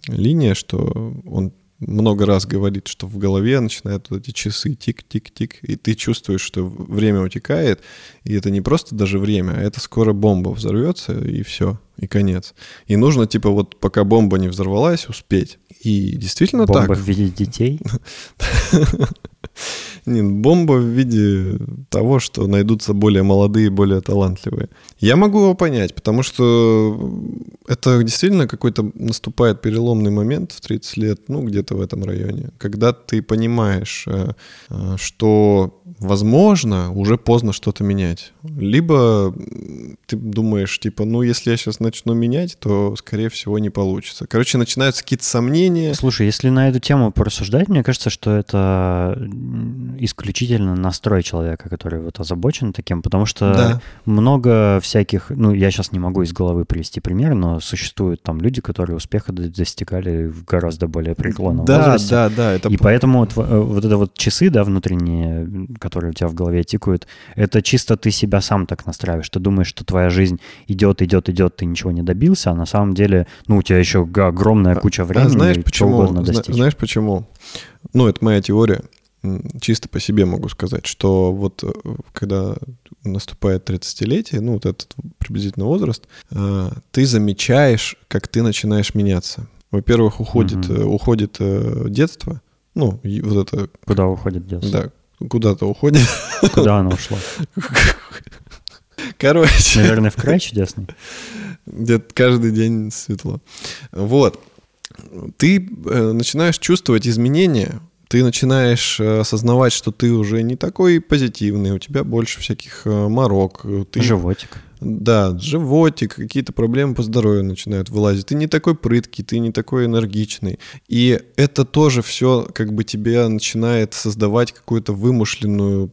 линия, что он много раз говорит, что в голове начинают вот эти часы тик-тик-тик, и ты чувствуешь, что время утекает, и это не просто даже время, а это скоро бомба взорвется, и все, и конец. И нужно, типа, вот пока бомба не взорвалась, успеть. И действительно бомба так. Бомба в виде детей? Не, бомба в виде того, что найдутся более молодые, более талантливые. Я могу его понять, потому что это действительно какой-то наступает переломный момент в 30 лет, ну, где-то в этом районе, когда ты понимаешь, э, э, что, возможно, уже поздно что-то менять. Либо ты думаешь, типа, ну, если я сейчас начну менять, то, скорее всего, не получится. Короче, начинаются какие-то сомнения. Слушай, если на эту тему порассуждать, мне кажется, что это исключительно настрой человека, который вот озабочен таким, потому что да. много всяких, ну, я сейчас не могу из головы привести пример, но существуют там люди, которые успеха достигали в гораздо более преклонном да, возрасте. Да, да, да. Это... И поэтому вот, э, вот это вот часы, да, внутренние, которые у тебя в голове тикают, это чисто ты себя сам так настраиваешь. Ты думаешь, что твоя жизнь идет, идет, идет, ты ничего не добился, а на самом деле, ну, у тебя еще огромная куча времени, а знаешь, почему? угодно достичь. Знаешь почему? Ну, это моя теория чисто по себе могу сказать, что вот э, когда наступает 30-летие, ну вот этот приблизительно возраст, э, ты замечаешь, как ты начинаешь меняться. Во-первых, уходит, угу. уходит детство. Ну, вот это... Куда уходит детство? Да, куда-то уходит. Куда оно ушло? Короче. Наверное, в край чудесный. Где-то каждый день светло. Вот. Ты э, начинаешь чувствовать изменения, ты начинаешь э, осознавать, что ты уже не такой позитивный, у тебя больше всяких э, морок. Ты... Животик. Да, животик, какие-то проблемы по здоровью начинают вылазить. Ты не такой прыткий, ты не такой энергичный. И это тоже все как бы тебе начинает создавать какую-то вымышленную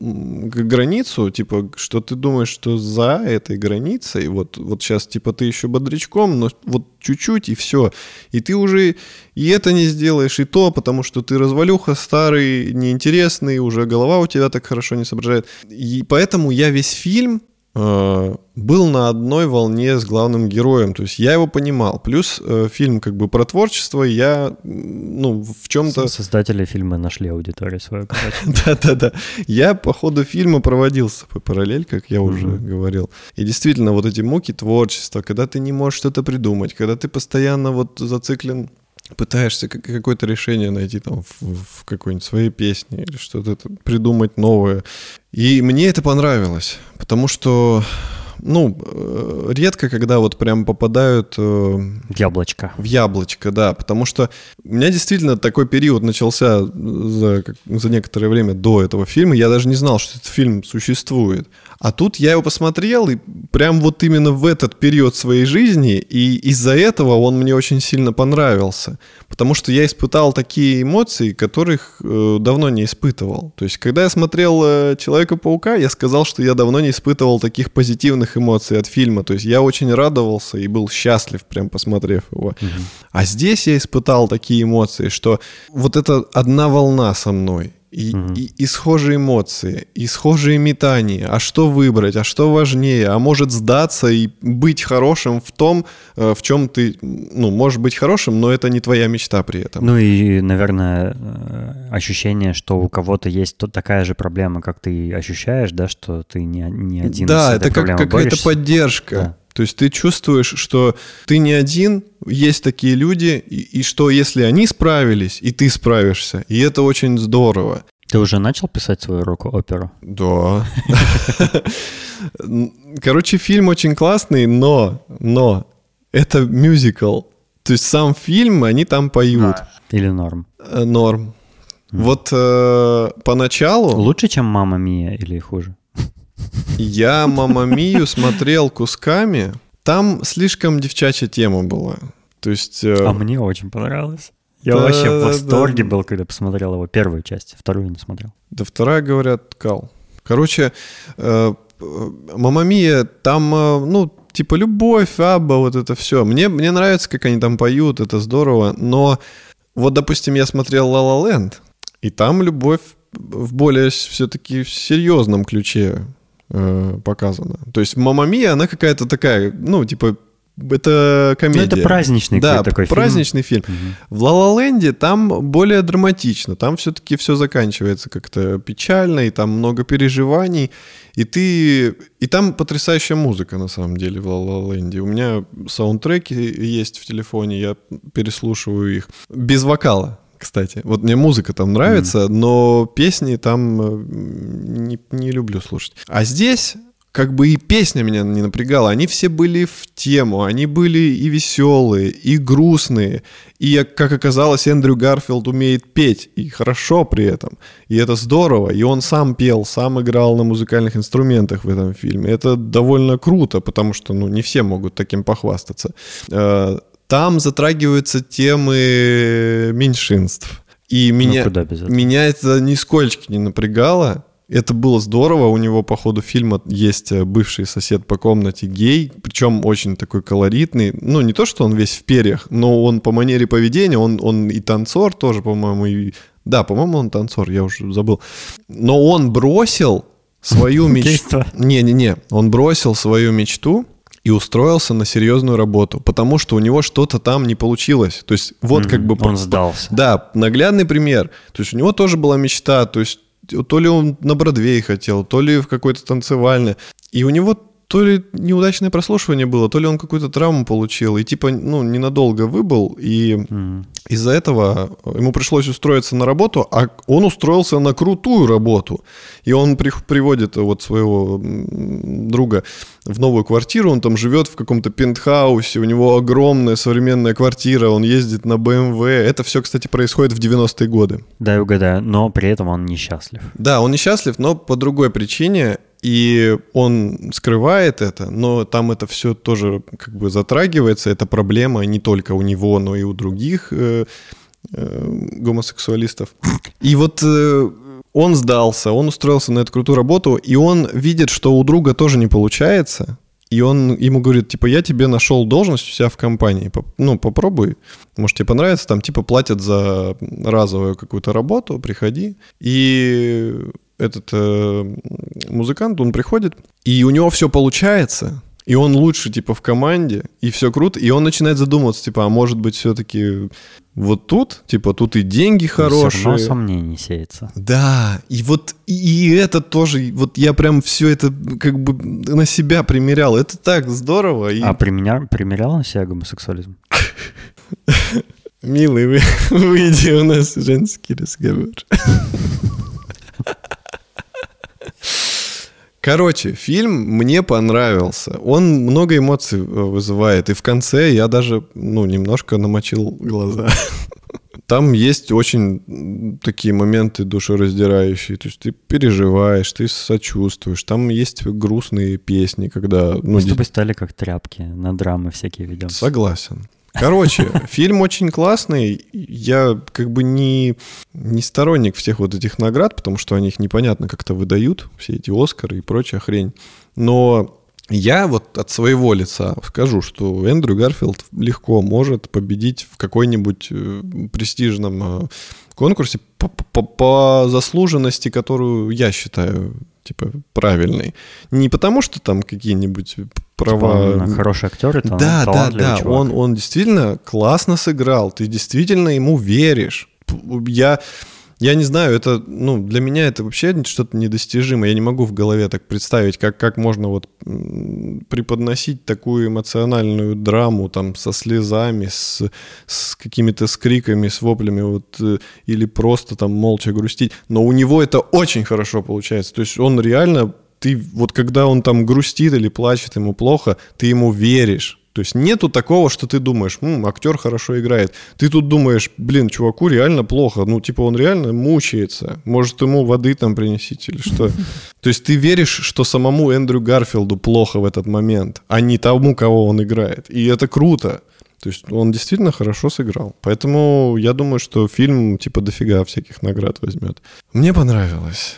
границу, типа, что ты думаешь, что за этой границей, вот, вот сейчас, типа, ты еще бодрячком, но вот чуть-чуть и все. И ты уже и это не сделаешь, и то, потому что ты развалюха старый, неинтересный, уже голова у тебя так хорошо не соображает. И поэтому я весь фильм был на одной волне с главным героем, то есть я его понимал. Плюс э, фильм как бы про творчество, я, ну, в чем-то... Создатели фильма нашли аудиторию свою, Да-да-да. Я по ходу фильма проводил с собой параллель, как я уже говорил. И действительно, вот эти муки творчества, когда ты не можешь что-то придумать, когда ты постоянно вот зациклен пытаешься какое-то решение найти там в, в какой-нибудь своей песне или что-то придумать новое. И мне это понравилось, потому что ну, э, редко, когда вот прям попадают... Э, в яблочко. В яблочко, да, потому что у меня действительно такой период начался за, за некоторое время до этого фильма, я даже не знал, что этот фильм существует. А тут я его посмотрел, и прям вот именно в этот период своей жизни, и из-за этого он мне очень сильно понравился. Потому что я испытал такие эмоции, которых э, давно не испытывал. То есть, когда я смотрел э, Человека-паука, я сказал, что я давно не испытывал таких позитивных эмоций от фильма. То есть, я очень радовался и был счастлив, прям посмотрев его. Угу. А здесь я испытал такие эмоции, что вот это одна волна со мной и, угу. и, и схожие эмоции, и схожие метания. А что выбрать, а что важнее? А может сдаться и быть хорошим в том, э, в чем ты, ну, можешь быть хорошим, но это не твоя мечта при этом. Ну и, наверное, э, ощущение, что у кого-то есть тут такая же проблема, как ты ощущаешь, да, что ты не, не один да, это как какая-то поддержка. Да. То есть ты чувствуешь, что ты не один, есть такие люди, и, и что если они справились, и ты справишься, и это очень здорово. Ты уже начал писать свою рок-оперу? Да. Короче, фильм очень классный, но, но это мюзикл. То есть сам фильм, они там поют. Или норм? Э, норм. Вот э, поначалу... Лучше, чем «Мама Мия» или хуже? Я «Мама Мию» смотрел кусками. Там слишком девчачья тема была. То есть... Э... А мне очень понравилось. Я да, вообще в восторге да. был, когда посмотрел его первую часть, вторую не смотрел. Да вторая, говорят, кал. Короче, э, Мама Мия, там, э, ну, типа любовь, ABBA, вот это все. Мне, мне нравится, как они там поют, это здорово, но вот, допустим, я смотрел La La Land, и там любовь в более все-таки серьезном ключе э, показана. То есть Мама Мия, она какая-то такая, ну, типа, это комедия. Ну, это праздничный да, такой праздничный фильм. фильм. Угу. В «Ла-Ла-Ленде» там более драматично, там все-таки все заканчивается как-то печально, и там много переживаний, и ты... И там потрясающая музыка, на самом деле, в «Ла-Ла-Ленде». У меня саундтреки есть в телефоне, я переслушиваю их. Без вокала, кстати. Вот мне музыка там нравится, мм. но песни там э, не, не люблю слушать. А здесь как бы и песня меня не напрягала. Они все были в тему, они были и веселые, и грустные. И, как оказалось, Эндрю Гарфилд умеет петь, и хорошо при этом. И это здорово. И он сам пел, сам играл на музыкальных инструментах в этом фильме. Это довольно круто, потому что ну, не все могут таким похвастаться. Там затрагиваются темы меньшинств. И ну, меня, меня это нисколько не напрягало. Это было здорово. У него по ходу фильма есть э, бывший сосед по комнате гей, причем очень такой колоритный. Ну, не то, что он весь в перьях, но он по манере поведения, он, он и танцор тоже, по-моему, и... Да, по-моему, он танцор, я уже забыл. Но он бросил свою мечту. Не-не-не, он бросил свою мечту и устроился на серьезную работу, потому что у него что-то там не получилось. То есть вот mm-hmm. как бы... Он сдался. Да, наглядный пример. То есть у него тоже была мечта, то есть то ли он на Бродвее хотел, то ли в какой-то танцевальной. И у него то ли неудачное прослушивание было, то ли он какую-то травму получил, и типа, ну, ненадолго выбыл, и mm. из-за этого ему пришлось устроиться на работу, а он устроился на крутую работу. И он при, приводит вот своего друга в новую квартиру, он там живет в каком-то пентхаусе, у него огромная современная квартира, он ездит на BMW. Это все, кстати, происходит в 90-е годы. Да, я угадаю, но при этом он несчастлив. Да, он несчастлив, но по другой причине. И он скрывает это, но там это все тоже как бы затрагивается. Это проблема не только у него, но и у других э, э, гомосексуалистов. И вот э, он сдался, он устроился на эту крутую работу, и он видит, что у друга тоже не получается. И он ему говорит, типа, я тебе нашел должность у себя в компании, ну, попробуй, может, тебе понравится, там, типа, платят за разовую какую-то работу, приходи. И этот э, музыкант, он приходит, и у него все получается, и он лучше, типа, в команде, и все круто, и он начинает задумываться, типа, а может быть, все-таки вот тут, типа, тут и деньги хорошие. Все равно сомнений сеется. Да, и вот, и, и это тоже, вот я прям все это как бы на себя примерял, это так здорово. И... А применя... примерял на себя гомосексуализм? Милый, выйди, у нас женский разговор. Короче, фильм мне понравился. Он много эмоций э, вызывает. И в конце я даже, ну, немножко намочил глаза. Там есть очень такие моменты душераздирающие. То есть ты переживаешь, ты сочувствуешь. Там есть грустные песни, когда... Ну, Мы с тобой стали как тряпки, на драмы всякие ведем. Согласен. Короче, фильм очень классный. Я как бы не, не сторонник всех вот этих наград, потому что они их непонятно как-то выдают, все эти Оскары и прочая хрень. Но я вот от своего лица скажу, что Эндрю Гарфилд легко может победить в какой-нибудь э, престижном э, конкурсе по, по, по заслуженности, которую я считаю типа правильный. Не потому, что там какие-нибудь права... Типа он хороший актер, это да, да, да, он, он действительно классно сыграл, ты действительно ему веришь. Я я не знаю, это, ну, для меня это вообще что-то недостижимое. Я не могу в голове так представить, как, как можно вот преподносить такую эмоциональную драму там со слезами, с, с какими-то скриками, с воплями, вот, э, или просто там молча грустить. Но у него это очень хорошо получается. То есть он реально ты вот когда он там грустит или плачет, ему плохо, ты ему веришь. То есть нету такого, что ты думаешь, М, актер хорошо играет. Ты тут думаешь, блин, чуваку реально плохо. Ну, типа, он реально мучается. Может, ему воды там принесите или что. То есть ты веришь, что самому Эндрю Гарфилду плохо в этот момент, а не тому, кого он играет. И это круто. То есть он действительно хорошо сыграл. Поэтому я думаю, что фильм типа дофига всяких наград возьмет. Мне понравилось.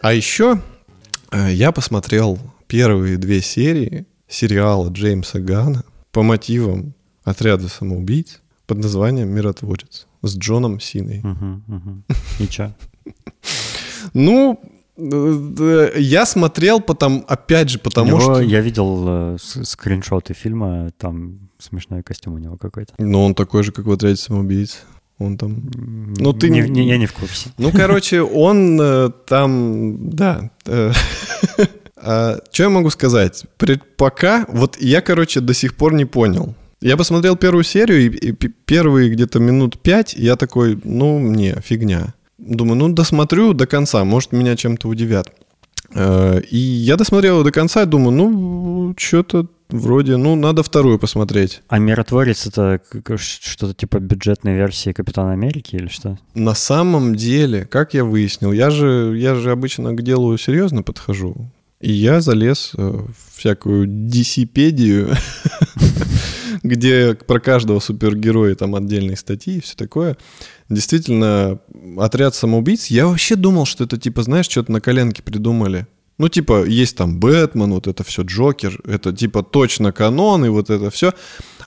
А еще э, я посмотрел первые две серии сериала Джеймса Гана по мотивам отряда самоубийц под названием «Миротворец» с Джоном Синой. И чё? Ну, э, я смотрел потом, опять же, потому что... Я видел э, скриншоты фильма, там смешной костюм у него какой-то. Ну, он такой же, как в «Отряде самоубийц». Он там... Ну, ты... Не, не, я не в курсе. Ну, короче, он э, там... Да. Э, а, что я могу сказать? Пока... Вот я, короче, до сих пор не понял. Я посмотрел первую серию, и, и первые где-то минут пять, я такой, ну, не, фигня. Думаю, ну, досмотрю до конца, может, меня чем-то удивят. Э, и я досмотрел до конца и думаю, ну, что-то вроде, ну, надо вторую посмотреть. А «Миротворец» — это что-то типа бюджетной версии «Капитана Америки» или что? На самом деле, как я выяснил, я же, я же обычно к делу серьезно подхожу. И я залез э, в всякую DC-педию, где про каждого супергероя там отдельные статьи и все такое. Действительно, отряд самоубийц, я вообще думал, что это типа, знаешь, что-то на коленке придумали. Ну, типа, есть там Бэтмен, вот это все, Джокер, это типа точно канон и вот это все.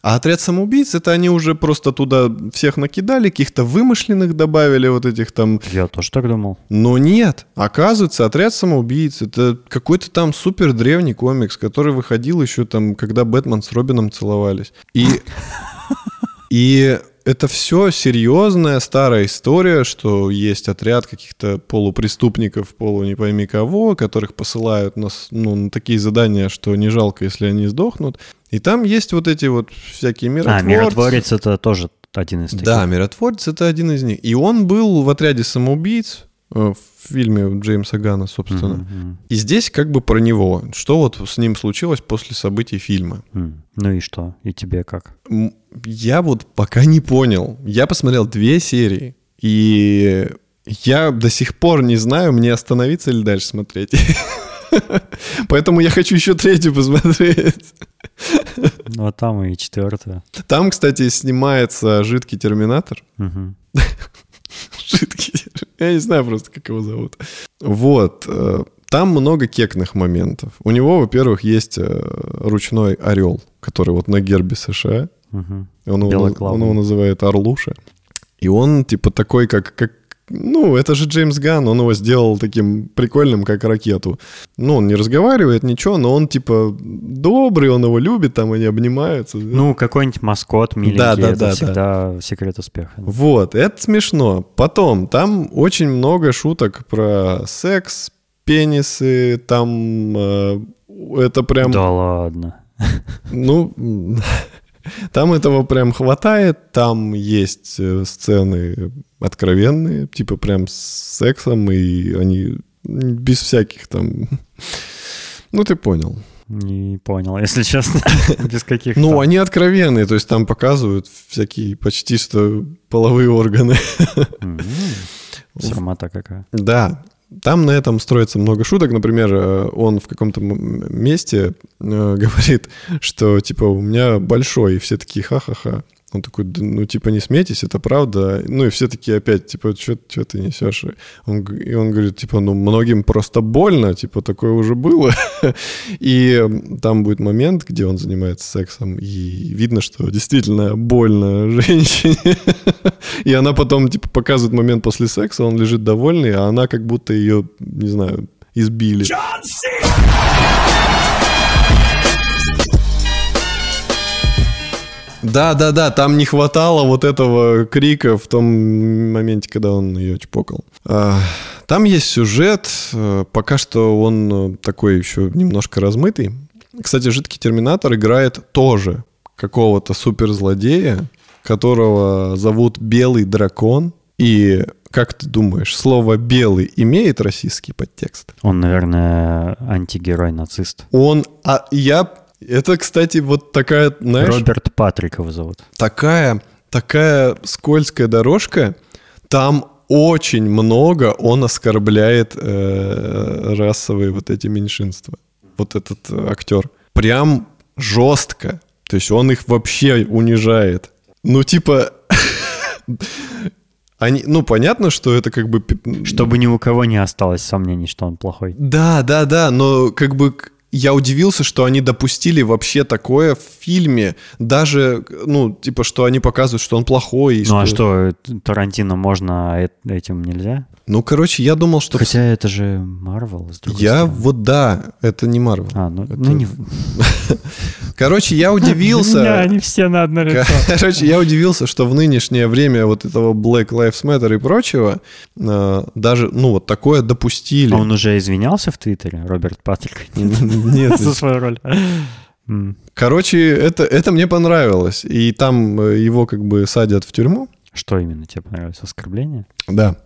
А отряд самоубийц, это они уже просто туда всех накидали, каких-то вымышленных добавили вот этих там... Я тоже так думал. Но нет. Оказывается, отряд самоубийц, это какой-то там супер древний комикс, который выходил еще там, когда Бэтмен с Робином целовались. И... И это все серьезная старая история, что есть отряд каких-то полупреступников, полу не пойми кого, которых посылают на, ну, на такие задания, что не жалко, если они сдохнут. И там есть вот эти вот всякие миротворцы. А, миротворец это тоже один из таких. Да, миротворец это один из них. И он был в отряде самоубийц, э, в фильме Джеймса Гана, собственно. Мгм, И здесь как бы про него. Что вот с ним случилось после событий фильма. мгм. Ну и что? И тебе как? Я вот пока не понял. Я посмотрел две серии, и я до сих пор не знаю, мне остановиться или дальше смотреть. Поэтому я хочу еще третью посмотреть. Ну, а там и четвертое. Там, кстати, снимается жидкий терминатор. Мгм. Жидкий терминатор. Я не знаю просто, как его зовут. Вот. э, Там много кекных моментов. У него, во-первых, есть э, ручной орел, который вот на гербе США. Мгм. Он его, он его называет Орлуша. И он типа такой, как, как... Ну, это же Джеймс Ганн, он его сделал таким прикольным, как ракету. Ну, он не разговаривает, ничего, но он типа добрый, он его любит, там они обнимаются. Ну, какой-нибудь маскот миленький, Да, да, это да, всегда секрет успеха. Вот, это смешно. Потом, там очень много шуток про секс, пенисы, там э, это прям... Да ладно. Ну, там этого прям хватает, там есть э, сцены откровенные, типа прям с сексом, и они без всяких там... Ну, ты понял. Не понял, если честно. Без каких Ну, они откровенные, то есть там показывают всякие почти что половые органы. Сармата какая. Да, там на этом строится много шуток. Например, э, он в каком-то месте э, говорит, что типа у меня большой, и все такие ха-ха-ха. Он такой, «Да ну типа не смейтесь, это правда. Ну и все такие опять, типа, что ты несешь? Он, г- и он говорит, типа, ну многим просто больно, типа такое уже было. И там будет момент, где он занимается сексом, и видно, что действительно больно женщине. И она потом, типа, показывает момент после секса, он лежит довольный, а она как будто ее, не знаю, избили. Да, да, да, там не хватало вот этого крика в том моменте, когда он ее чпокал. А, Там есть сюжет, э, пока что он э, такой еще немножко размытый. Кстати, жидкий терминатор играет тоже какого-то суперзлодея, которого зовут Белый дракон. И как ты думаешь, слово белый имеет российский подтекст? Он, наверное, антигерой-нацист. Он, а я, это, кстати, вот такая, знаешь, Роберт Патрик его зовут. такая, такая скользкая дорожка, там очень много он оскорбляет э, расовые вот эти меньшинства. Вот этот актер. Прям жестко. То есть он их вообще унижает. Ну, типа... Они, ну, понятно, что это как бы... Чтобы ни у кого не осталось сомнений, что он плохой. Да, да, да, но как бы я удивился, что они допустили вообще такое в фильме. Даже, ну, типа, что они показывают, что он плохой. и Ну а что, Тарантино можно, а этим нельзя? Ну, короче, я думал, что... Хотя это же Марвел, с другой Я стороны. вот, да, это не Марвел. А, ну, ну не... Короче, я удивился... они все на одно лицо. Короче, я удивился, что в нынешнее время вот этого Black Lives Matter и прочего э, даже, ну, вот такое допустили. А он уже извинялся в Твиттере, Роберт Патрик? Нет, За свою роль. Короче, это, это мне понравилось. И там э, его как бы садят в тюрьму. Что именно тебе понравилось? Оскорбление? Да.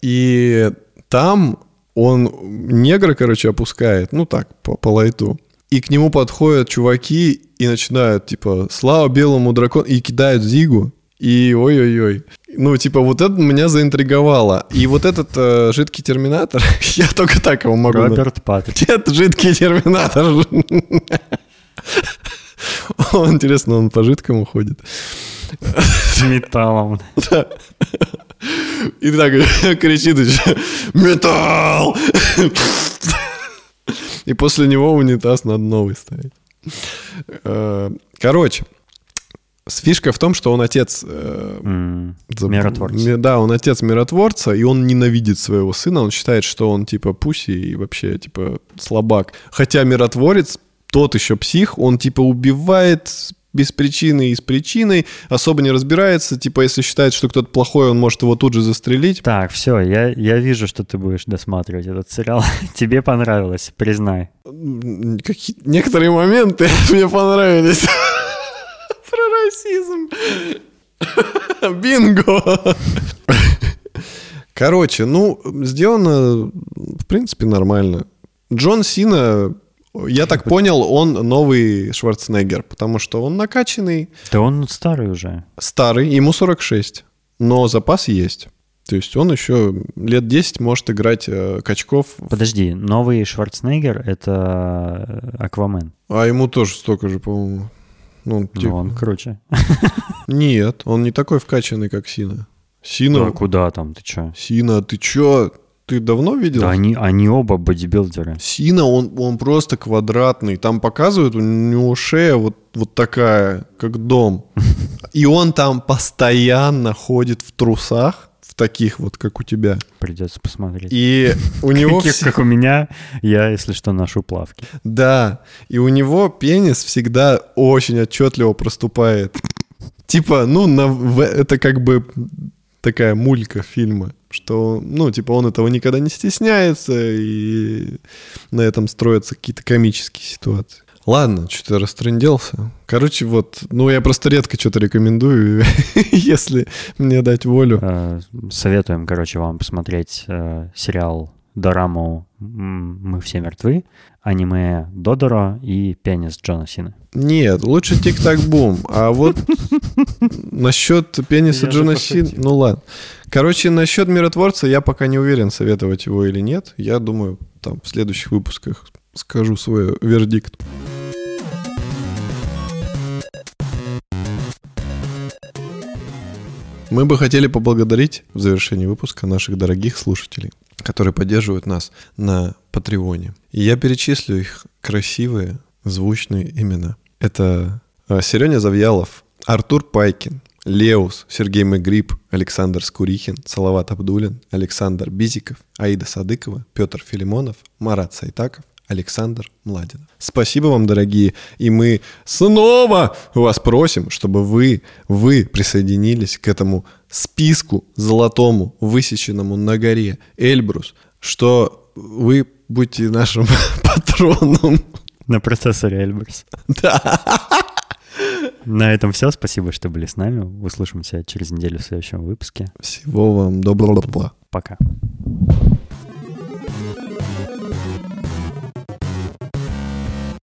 И там он негра, короче, опускает, ну так, по, по лайту. И к нему подходят чуваки и начинают, типа, слава белому дракону, и кидают зигу. И ой-ой-ой. Ну, типа, вот это меня заинтриговало. И вот этот э, жидкий терминатор, я только так его могу... Роберт Патрик. Нет, жидкий терминатор. О, Интересно, он по жидкому ходит. С металлом. Да. И так кричит еще «Металл!» И после него унитаз надо новый ставить. Э, Короче, фишка в том, что он отец... э, заб- Миротворца. ми- Да, он отец миротворца, и он ненавидит своего сына. Он считает, что он типа пуси и вообще типа слабак. Хотя миротворец, тот еще псих, он типа убивает без причины и с причиной, особо не разбирается, типа, если считает, что кто-то плохой, он может его тут же застрелить. Так, все, я, я вижу, что ты будешь досматривать этот сериал. Тебе понравилось, признай. Какие... Некоторые моменты мне понравились. Про расизм. Бинго! Короче, ну, сделано, в принципе, нормально. Джон Сина я так понял, он новый Шварценеггер, потому что он накачанный. Да он старый уже. Старый, ему 46, но запас есть. То есть он еще лет 10 может играть э, качков. Подожди, новый Шварценеггер — это Аквамен. А ему тоже столько же, по-моему. Ну, типа... ну, он круче. Нет, он не такой вкачанный, как Сина. Сина... Да куда там, ты чё? Сина, ты чё? Ты давно видел? Да, они, они оба бодибилдеры. Сина, он, он просто квадратный. Там показывают, у него шея вот, вот такая, как дом. И он там постоянно ходит в трусах, таких вот, как у тебя. Придется посмотреть. И у него... Как у меня, я, если что, ношу плавки. Да, и у него пенис всегда очень отчетливо проступает. Типа, ну, на, это как бы такая мулька фильма, что, ну, типа, он этого никогда не стесняется, и на этом строятся какие-то комические ситуации. Ладно, что-то растренделся. Короче, вот, ну, я просто редко что-то рекомендую, если мне дать волю. Э, советуем, короче, вам посмотреть э, сериал дораму «Мы все мертвы», аниме «Додоро» и «Пенис Джона Сина». Нет, лучше «Тик-так-бум». А вот насчет пениса Джона Сина... Ну ладно. Короче, насчет «Миротворца» я пока не уверен, советовать его или нет. Я думаю, там в следующих выпусках скажу свой вердикт. Мы бы хотели поблагодарить в завершении выпуска наших дорогих слушателей, которые поддерживают нас на Патреоне. И я перечислю их красивые, звучные имена. Это а, Сереня Завьялов, Артур Пайкин, Леус, Сергей Мегриб, Александр Скурихин, Салават Абдулин, Александр Бизиков, Аида Садыкова, Петр Филимонов, Марат Сайтаков, Александр Младин. Спасибо вам, дорогие. И мы снова вас просим, чтобы вы, вы присоединились к этому списку золотому, высеченному на горе Эльбрус, что вы будете нашим патроном. На процессоре Эльбрус. Да. На этом все. Спасибо, что были с нами. Услышимся через неделю в следующем выпуске. Всего вам доброго. Пока.